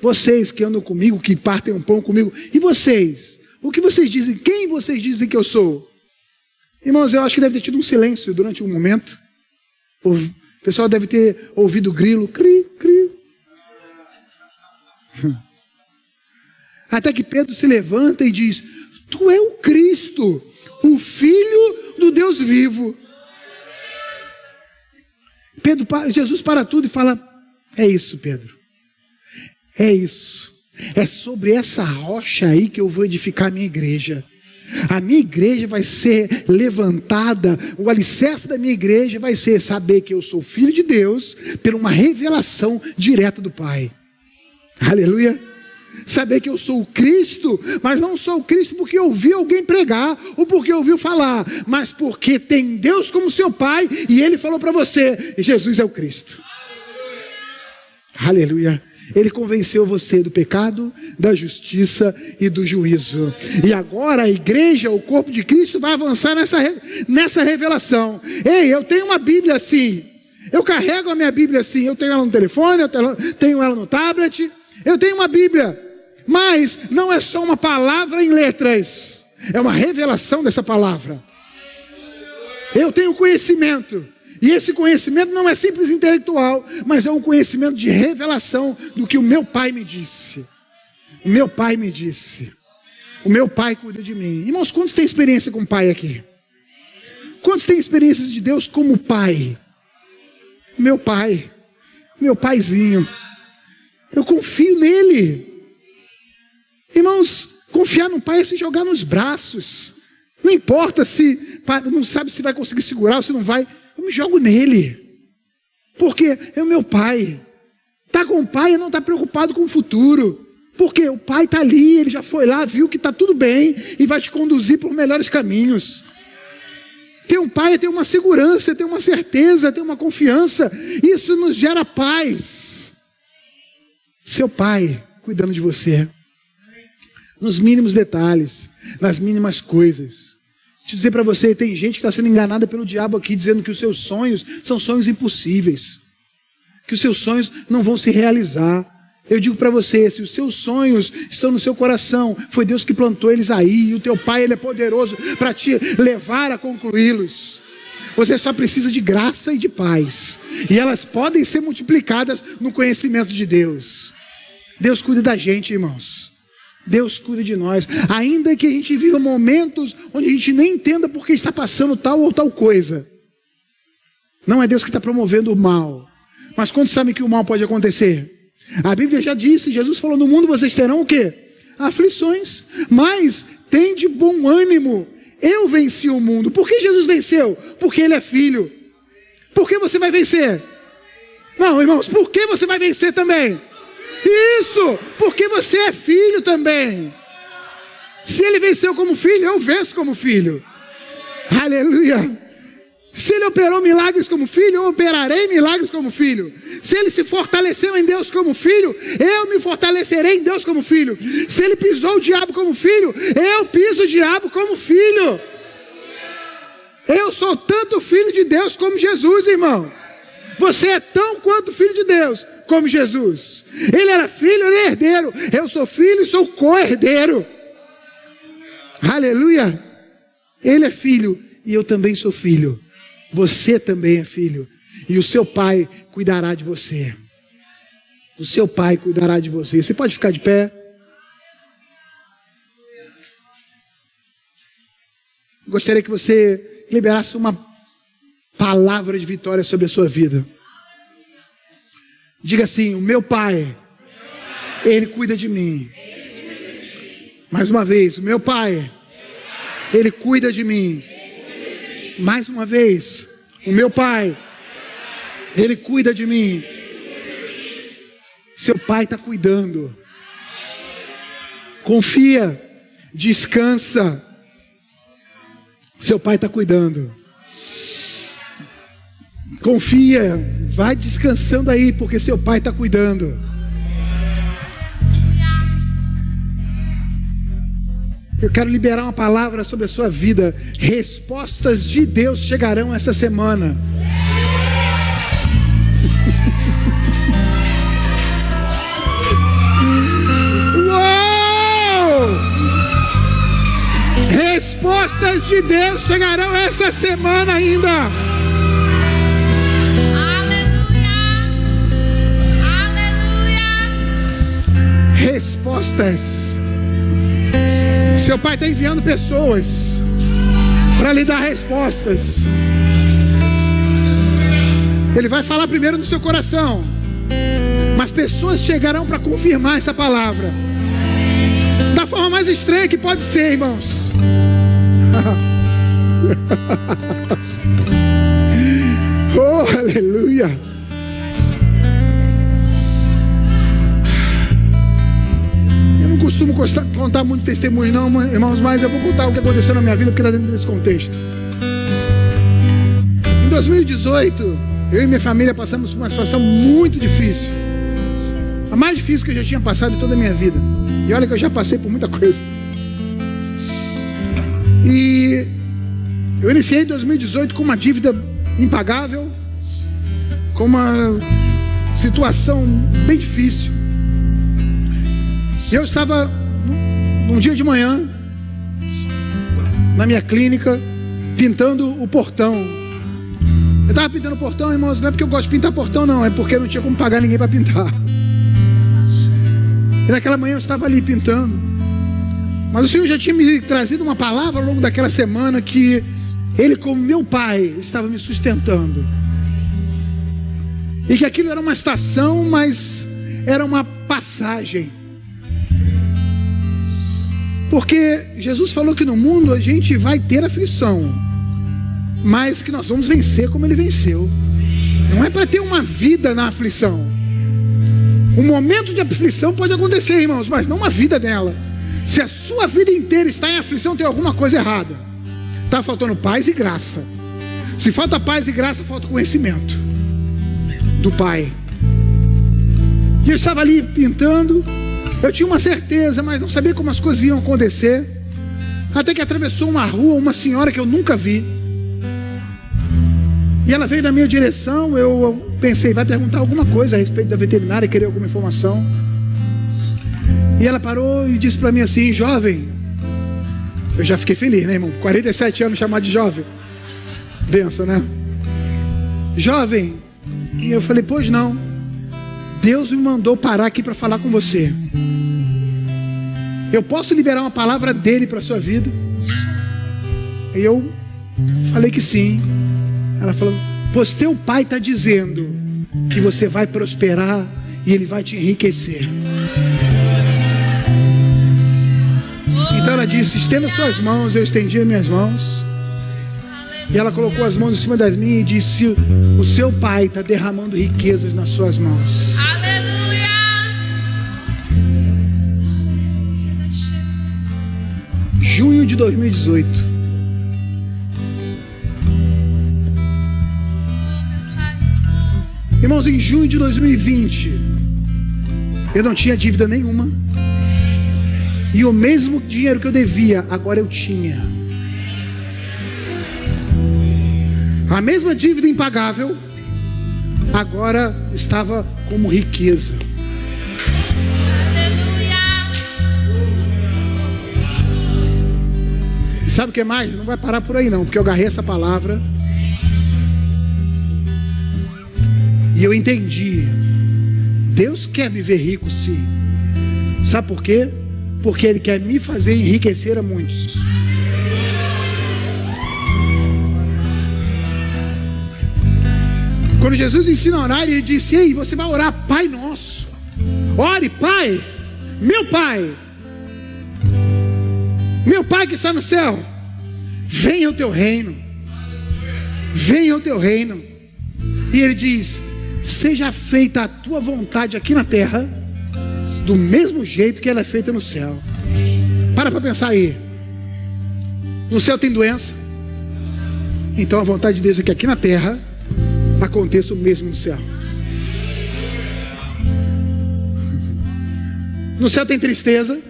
vocês que andam comigo, que partem um pão comigo, e vocês? O que vocês dizem? Quem vocês dizem que eu sou? Irmãos, eu acho que deve ter tido um silêncio durante um momento. O pessoal deve ter ouvido o grilo, cri, cri, Até que Pedro se levanta e diz: Tu é o Cristo, o Filho do Deus vivo. Pedro, Jesus para tudo e fala: É isso, Pedro. É isso. É sobre essa rocha aí que eu vou edificar a minha igreja. A minha igreja vai ser levantada, o alicerce da minha igreja vai ser saber que eu sou filho de Deus, por uma revelação direta do Pai. Aleluia. Saber que eu sou o Cristo, mas não sou o Cristo porque ouvi alguém pregar ou porque ouviu falar, mas porque tem Deus como seu Pai e Ele falou para você: Jesus é o Cristo. Aleluia. Ele convenceu você do pecado, da justiça e do juízo. E agora a igreja, o corpo de Cristo, vai avançar nessa, nessa revelação. Ei, eu tenho uma Bíblia assim. Eu carrego a minha Bíblia assim. Eu tenho ela no telefone, eu tenho ela no tablet. Eu tenho uma Bíblia, mas não é só uma palavra em letras. é uma revelação dessa palavra. Eu tenho conhecimento. E esse conhecimento não é simples intelectual, mas é um conhecimento de revelação do que o meu pai me disse. O meu pai me disse. O meu pai cuida de mim. Irmãos, quantos têm experiência com o pai aqui? Quantos têm experiências de Deus como pai? Meu pai, meu paizinho. Eu confio nele. Irmãos, confiar no pai é se jogar nos braços. Não importa se não sabe se vai conseguir segurar ou se não vai. Eu me jogo nele. Porque é o meu pai. Está com o pai e não está preocupado com o futuro. Porque o pai está ali, ele já foi lá, viu que está tudo bem e vai te conduzir por melhores caminhos. Ter um pai é ter uma segurança, ter uma certeza, ter uma confiança. Isso nos gera paz. Seu pai cuidando de você. Nos mínimos detalhes, nas mínimas coisas. Eu dizer para você, tem gente que está sendo enganada pelo diabo aqui, dizendo que os seus sonhos são sonhos impossíveis, que os seus sonhos não vão se realizar. Eu digo para você, se os seus sonhos estão no seu coração, foi Deus que plantou eles aí, e o teu Pai ele é poderoso para te levar a concluí-los. Você só precisa de graça e de paz, e elas podem ser multiplicadas no conhecimento de Deus. Deus cuida da gente, irmãos. Deus cuida de nós. Ainda que a gente viva momentos onde a gente nem entenda por que está passando tal ou tal coisa. Não é Deus que está promovendo o mal. Mas quando sabe que o mal pode acontecer? A Bíblia já disse, Jesus falou: no mundo vocês terão o quê? Aflições. Mas tem de bom ânimo. Eu venci o mundo. Por que Jesus venceu? Porque Ele é filho. Por que você vai vencer? Não, irmãos, por que você vai vencer também? Isso, porque você é filho também. Se ele venceu como filho, eu venço como filho. Aleluia. Se ele operou milagres como filho, eu operarei milagres como filho. Se ele se fortaleceu em Deus como filho, eu me fortalecerei em Deus como filho. Se ele pisou o diabo como filho, eu piso o diabo como filho. Eu sou tanto filho de Deus como Jesus, irmão. Você é tão quanto filho de Deus como Jesus. Ele era filho, ele é herdeiro. Eu sou filho e sou co-herdeiro. Aleluia. Ele é filho e eu também sou filho. Você também é filho. E o seu pai cuidará de você. O seu pai cuidará de você. Você pode ficar de pé. Gostaria que você liberasse uma palavra de vitória sobre a sua vida. Diga assim: O meu pai, ele cuida de mim. Mais uma vez, o meu pai, ele cuida de mim. Mais uma vez, o meu pai, ele cuida de mim. Seu pai está cuidando. Confia, descansa. Seu pai está cuidando. Confia, vai descansando aí, porque seu pai está cuidando. Eu quero liberar uma palavra sobre a sua vida. Respostas de Deus chegarão essa semana. Uou! Respostas de Deus chegarão essa semana ainda. Respostas. Seu pai está enviando pessoas para lhe dar respostas. Ele vai falar primeiro no seu coração, mas pessoas chegarão para confirmar essa palavra. Da forma mais estranha que pode ser, irmãos. oh, aleluia. Costumo contar muito testemunho, não, irmãos, mas eu vou contar o que aconteceu na minha vida porque está dentro desse contexto. Em 2018, eu e minha família passamos por uma situação muito difícil. A mais difícil que eu já tinha passado em toda a minha vida. E olha que eu já passei por muita coisa. E eu iniciei 2018 com uma dívida impagável, com uma situação bem difícil. Eu estava num dia de manhã, na minha clínica, pintando o portão. Eu estava pintando o portão, irmãos, não é porque eu gosto de pintar portão, não, é porque não tinha como pagar ninguém para pintar. E naquela manhã eu estava ali pintando. Mas o Senhor já tinha me trazido uma palavra ao longo daquela semana que Ele, como meu pai, estava me sustentando. E que aquilo era uma estação, mas era uma passagem. Porque Jesus falou que no mundo a gente vai ter aflição, mas que nós vamos vencer como ele venceu. Não é para ter uma vida na aflição. Um momento de aflição pode acontecer, irmãos, mas não uma vida dela. Se a sua vida inteira está em aflição, tem alguma coisa errada. Está faltando paz e graça. Se falta paz e graça, falta conhecimento do Pai. E eu estava ali pintando, eu tinha uma certeza, mas não sabia como as coisas iam acontecer. Até que atravessou uma rua uma senhora que eu nunca vi. E ela veio na minha direção. Eu pensei, vai perguntar alguma coisa a respeito da veterinária, querer alguma informação. E ela parou e disse para mim assim: Jovem, eu já fiquei feliz, né, irmão? 47 anos chamar de jovem. Benção, né? Jovem. E eu falei: Pois não. Deus me mandou parar aqui para falar com você. Eu posso liberar uma palavra dele para sua vida? E eu falei que sim. Ela falou: Pois teu pai está dizendo que você vai prosperar e ele vai te enriquecer. Então ela disse: Estenda suas mãos. Eu estendi as minhas mãos. E ela colocou as mãos em cima das minhas e disse: O seu pai está derramando riquezas nas suas mãos. Junho de 2018. Irmãos, em junho de 2020, eu não tinha dívida nenhuma. E o mesmo dinheiro que eu devia, agora eu tinha. A mesma dívida impagável, agora estava como riqueza. E sabe o que mais? Não vai parar por aí não, porque eu agarrei essa palavra. E eu entendi. Deus quer me ver rico sim. Sabe por quê? Porque Ele quer me fazer enriquecer a muitos. Quando Jesus ensina a orar, ele disse: Ei, você vai orar, Pai Nosso. Ore, Pai, meu Pai, meu Pai que está no céu, venha o teu reino, venha o teu reino. E ele diz: Seja feita a tua vontade aqui na terra, do mesmo jeito que ela é feita no céu. Para para pensar aí. No céu tem doença, então a vontade de Deus é que aqui na terra aconteça o mesmo no céu. No céu tem tristeza,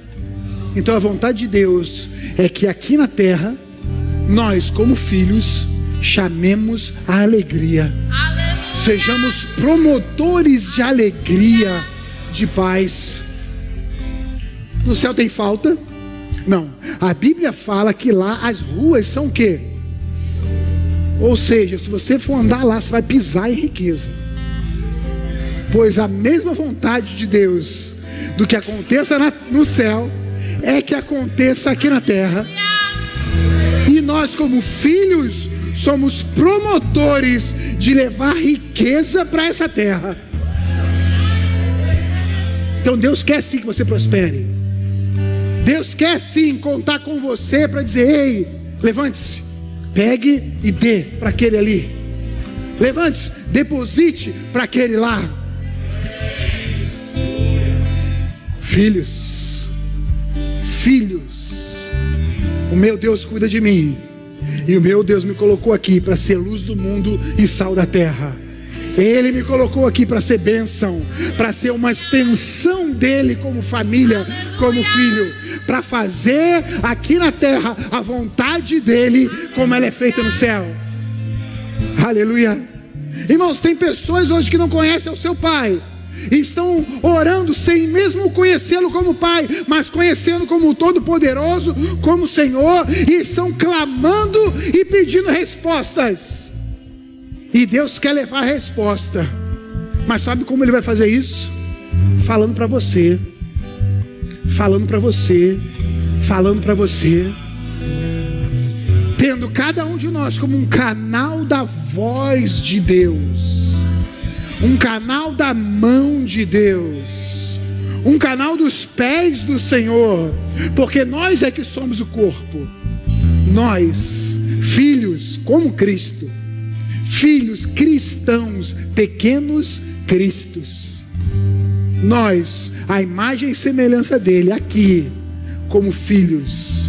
então a vontade de Deus é que aqui na terra, nós, como filhos, chamemos a alegria. Aleluia. Sejamos promotores de alegria, de paz. No céu tem falta? Não. A Bíblia fala que lá as ruas são o quê? Ou seja, se você for andar lá, você vai pisar em riqueza. Pois a mesma vontade de Deus do que aconteça na, no céu é que aconteça aqui na terra. E nós, como filhos, somos promotores de levar riqueza para essa terra. Então Deus quer sim que você prospere. Deus quer sim contar com você para dizer: ei, levante-se. Pegue e dê para aquele ali. Levante-se, deposite para aquele lá. Filhos, filhos, o meu Deus cuida de mim. E o meu Deus me colocou aqui para ser luz do mundo e sal da terra. Ele me colocou aqui para ser bênção, para ser uma extensão dele como família, como filho, para fazer aqui na terra a vontade dele, como ela é feita no céu. Aleluia. Irmãos, tem pessoas hoje que não conhecem o seu pai, estão orando sem mesmo conhecê-lo como Pai, mas conhecendo como Todo-Poderoso, como Senhor, e estão clamando e pedindo respostas. E Deus quer levar a resposta, mas sabe como Ele vai fazer isso? Falando para você, falando para você, falando para você. Tendo cada um de nós como um canal da voz de Deus, um canal da mão de Deus, um canal dos pés do Senhor, porque nós é que somos o corpo, nós, filhos como Cristo, filhos cristãos, pequenos cristos, nós, a imagem e semelhança dele, aqui, como filhos,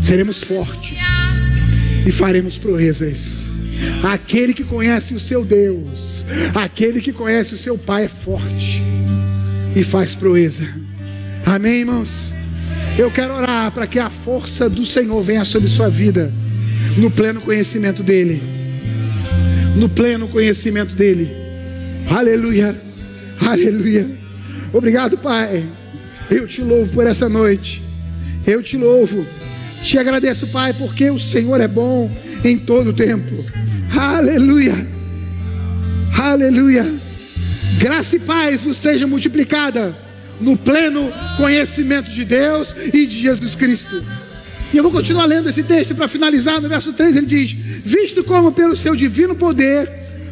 seremos fortes e faremos proezas. Aquele que conhece o seu Deus, aquele que conhece o seu Pai é forte e faz proeza. Amém, irmãos? Eu quero orar para que a força do Senhor venha sobre sua vida, no pleno conhecimento dEle. No pleno conhecimento dEle. Aleluia, aleluia. Obrigado, Pai. Eu te louvo por essa noite. Eu te louvo. Te agradeço, Pai, porque o Senhor é bom em todo o tempo. Aleluia. Aleluia. Graça e paz vos seja multiplicada no pleno conhecimento de Deus e de Jesus Cristo. E eu vou continuar lendo esse texto para finalizar. No verso 3 ele diz: Visto como pelo seu divino poder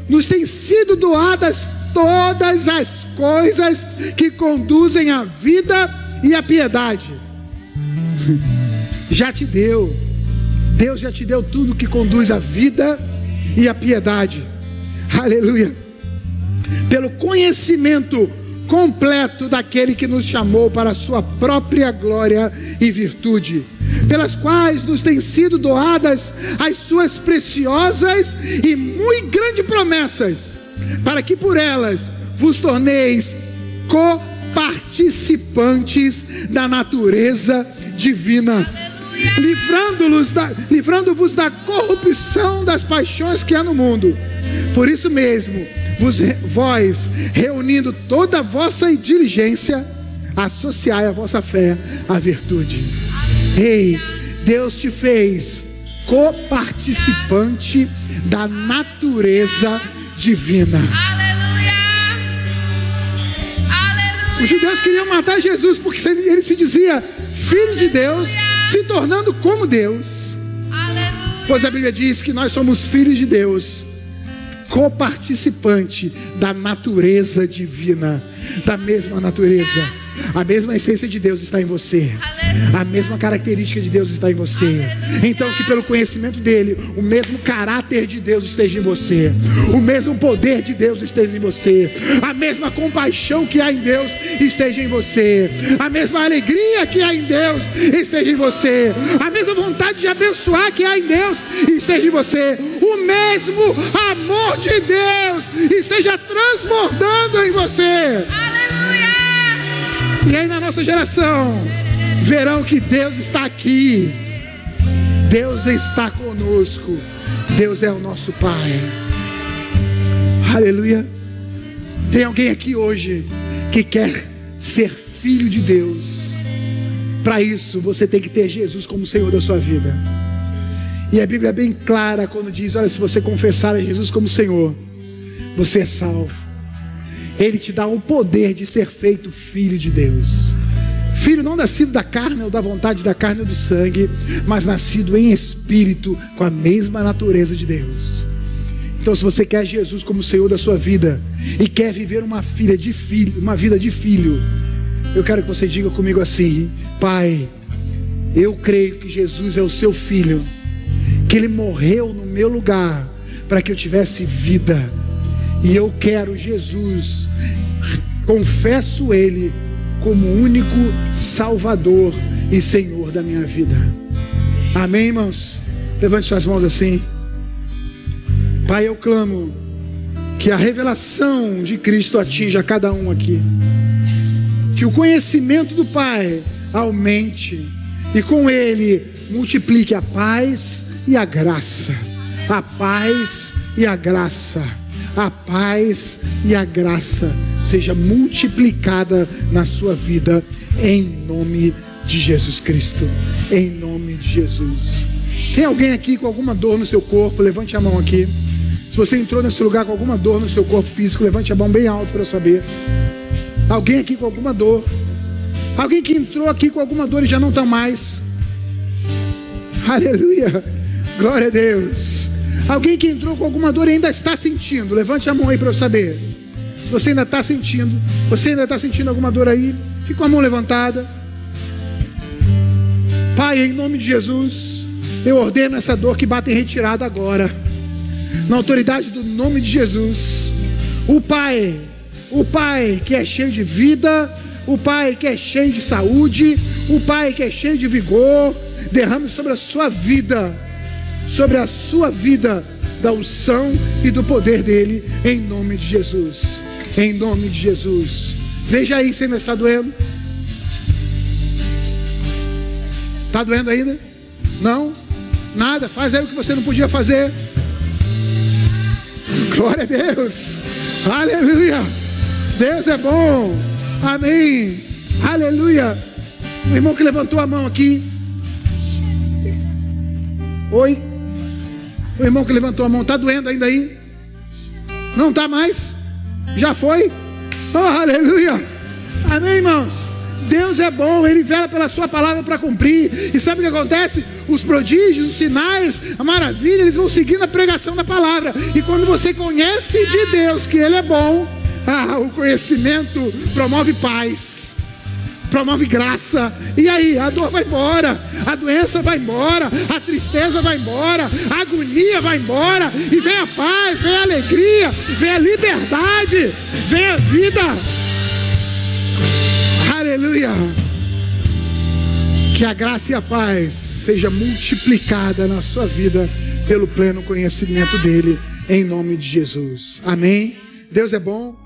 nos têm sido doadas todas as coisas que conduzem à vida e à piedade. já te deu. Deus já te deu tudo que conduz à vida e à piedade. Aleluia. Pelo conhecimento completo daquele que nos chamou para a sua própria glória e virtude, pelas quais nos têm sido doadas as suas preciosas e muito grandes promessas, para que por elas vos torneis coparticipantes da natureza divina livrando-vos da, livrando da corrupção das paixões que há no mundo. Por isso mesmo, vos, vós, reunindo toda a vossa diligência, associai a vossa fé à virtude. Ei, Deus te fez coparticipante da natureza divina. Aleluia! Aleluia! Os judeus queriam matar Jesus porque ele se dizia filho de Deus se tornando como Deus. Aleluia. Pois a Bíblia diz que nós somos filhos de Deus, coparticipante da natureza divina, da mesma natureza. A mesma essência de Deus está em você. A mesma característica de Deus está em você. Então, que pelo conhecimento dele, o mesmo caráter de Deus esteja em você. O mesmo poder de Deus esteja em você. A mesma compaixão que há em Deus esteja em você. A mesma alegria que há em Deus esteja em você. A mesma vontade de abençoar que há em Deus esteja em você. O mesmo amor de Deus esteja transbordando em você. Aleluia! E aí na nossa geração, verão que Deus está aqui. Deus está conosco. Deus é o nosso Pai. Aleluia. Tem alguém aqui hoje que quer ser filho de Deus. Para isso, você tem que ter Jesus como Senhor da sua vida. E a Bíblia é bem clara quando diz: olha, se você confessar a Jesus como Senhor, você é salvo. Ele te dá o poder de ser feito filho de Deus. Filho não nascido da carne ou da vontade da carne ou do sangue, mas nascido em espírito com a mesma natureza de Deus. Então, se você quer Jesus como Senhor da sua vida e quer viver uma filha de filho, uma vida de filho, eu quero que você diga comigo assim: Pai, eu creio que Jesus é o seu filho, que ele morreu no meu lugar para que eu tivesse vida e eu quero Jesus, confesso Ele como único Salvador e Senhor da minha vida. Amém, irmãos? Levante suas mãos assim. Pai, eu clamo que a revelação de Cristo atinja cada um aqui. Que o conhecimento do Pai aumente e com ele multiplique a paz e a graça. A paz e a graça a paz e a graça seja multiplicada na sua vida em nome de Jesus Cristo. Em nome de Jesus. Tem alguém aqui com alguma dor no seu corpo? Levante a mão aqui. Se você entrou nesse lugar com alguma dor no seu corpo físico, levante a mão bem alto para eu saber. Alguém aqui com alguma dor. Alguém que entrou aqui com alguma dor e já não está mais. Aleluia. Glória a Deus. Alguém que entrou com alguma dor e ainda está sentindo. Levante a mão aí para eu saber. Se você ainda está sentindo, você ainda está sentindo alguma dor aí, fica com a mão levantada. Pai, em nome de Jesus, eu ordeno essa dor que bate em retirada agora. Na autoridade do nome de Jesus. O Pai, o Pai que é cheio de vida, o Pai que é cheio de saúde, o Pai que é cheio de vigor, derrame sobre a sua vida, sobre a sua vida, da unção e do poder dele, em nome de Jesus. Em nome de Jesus. Veja aí se ainda está doendo. Está doendo ainda? Não? Nada? Faz aí o que você não podia fazer. Glória a Deus. Aleluia. Deus é bom. Amém. Aleluia. O irmão que levantou a mão aqui. Oi. O irmão que levantou a mão, está doendo ainda aí? Não está mais? Já foi? Oh, aleluia! Amém, irmãos? Deus é bom, Ele vela pela Sua palavra para cumprir. E sabe o que acontece? Os prodígios, os sinais, a maravilha, eles vão seguindo a pregação da palavra. E quando você conhece de Deus que Ele é bom, ah, o conhecimento promove paz promove graça. E aí, a dor vai embora, a doença vai embora, a tristeza vai embora, a agonia vai embora, e vem a paz, vem a alegria, vem a liberdade, vem a vida. Aleluia. Que a graça e a paz seja multiplicada na sua vida pelo pleno conhecimento dele, em nome de Jesus. Amém. Deus é bom.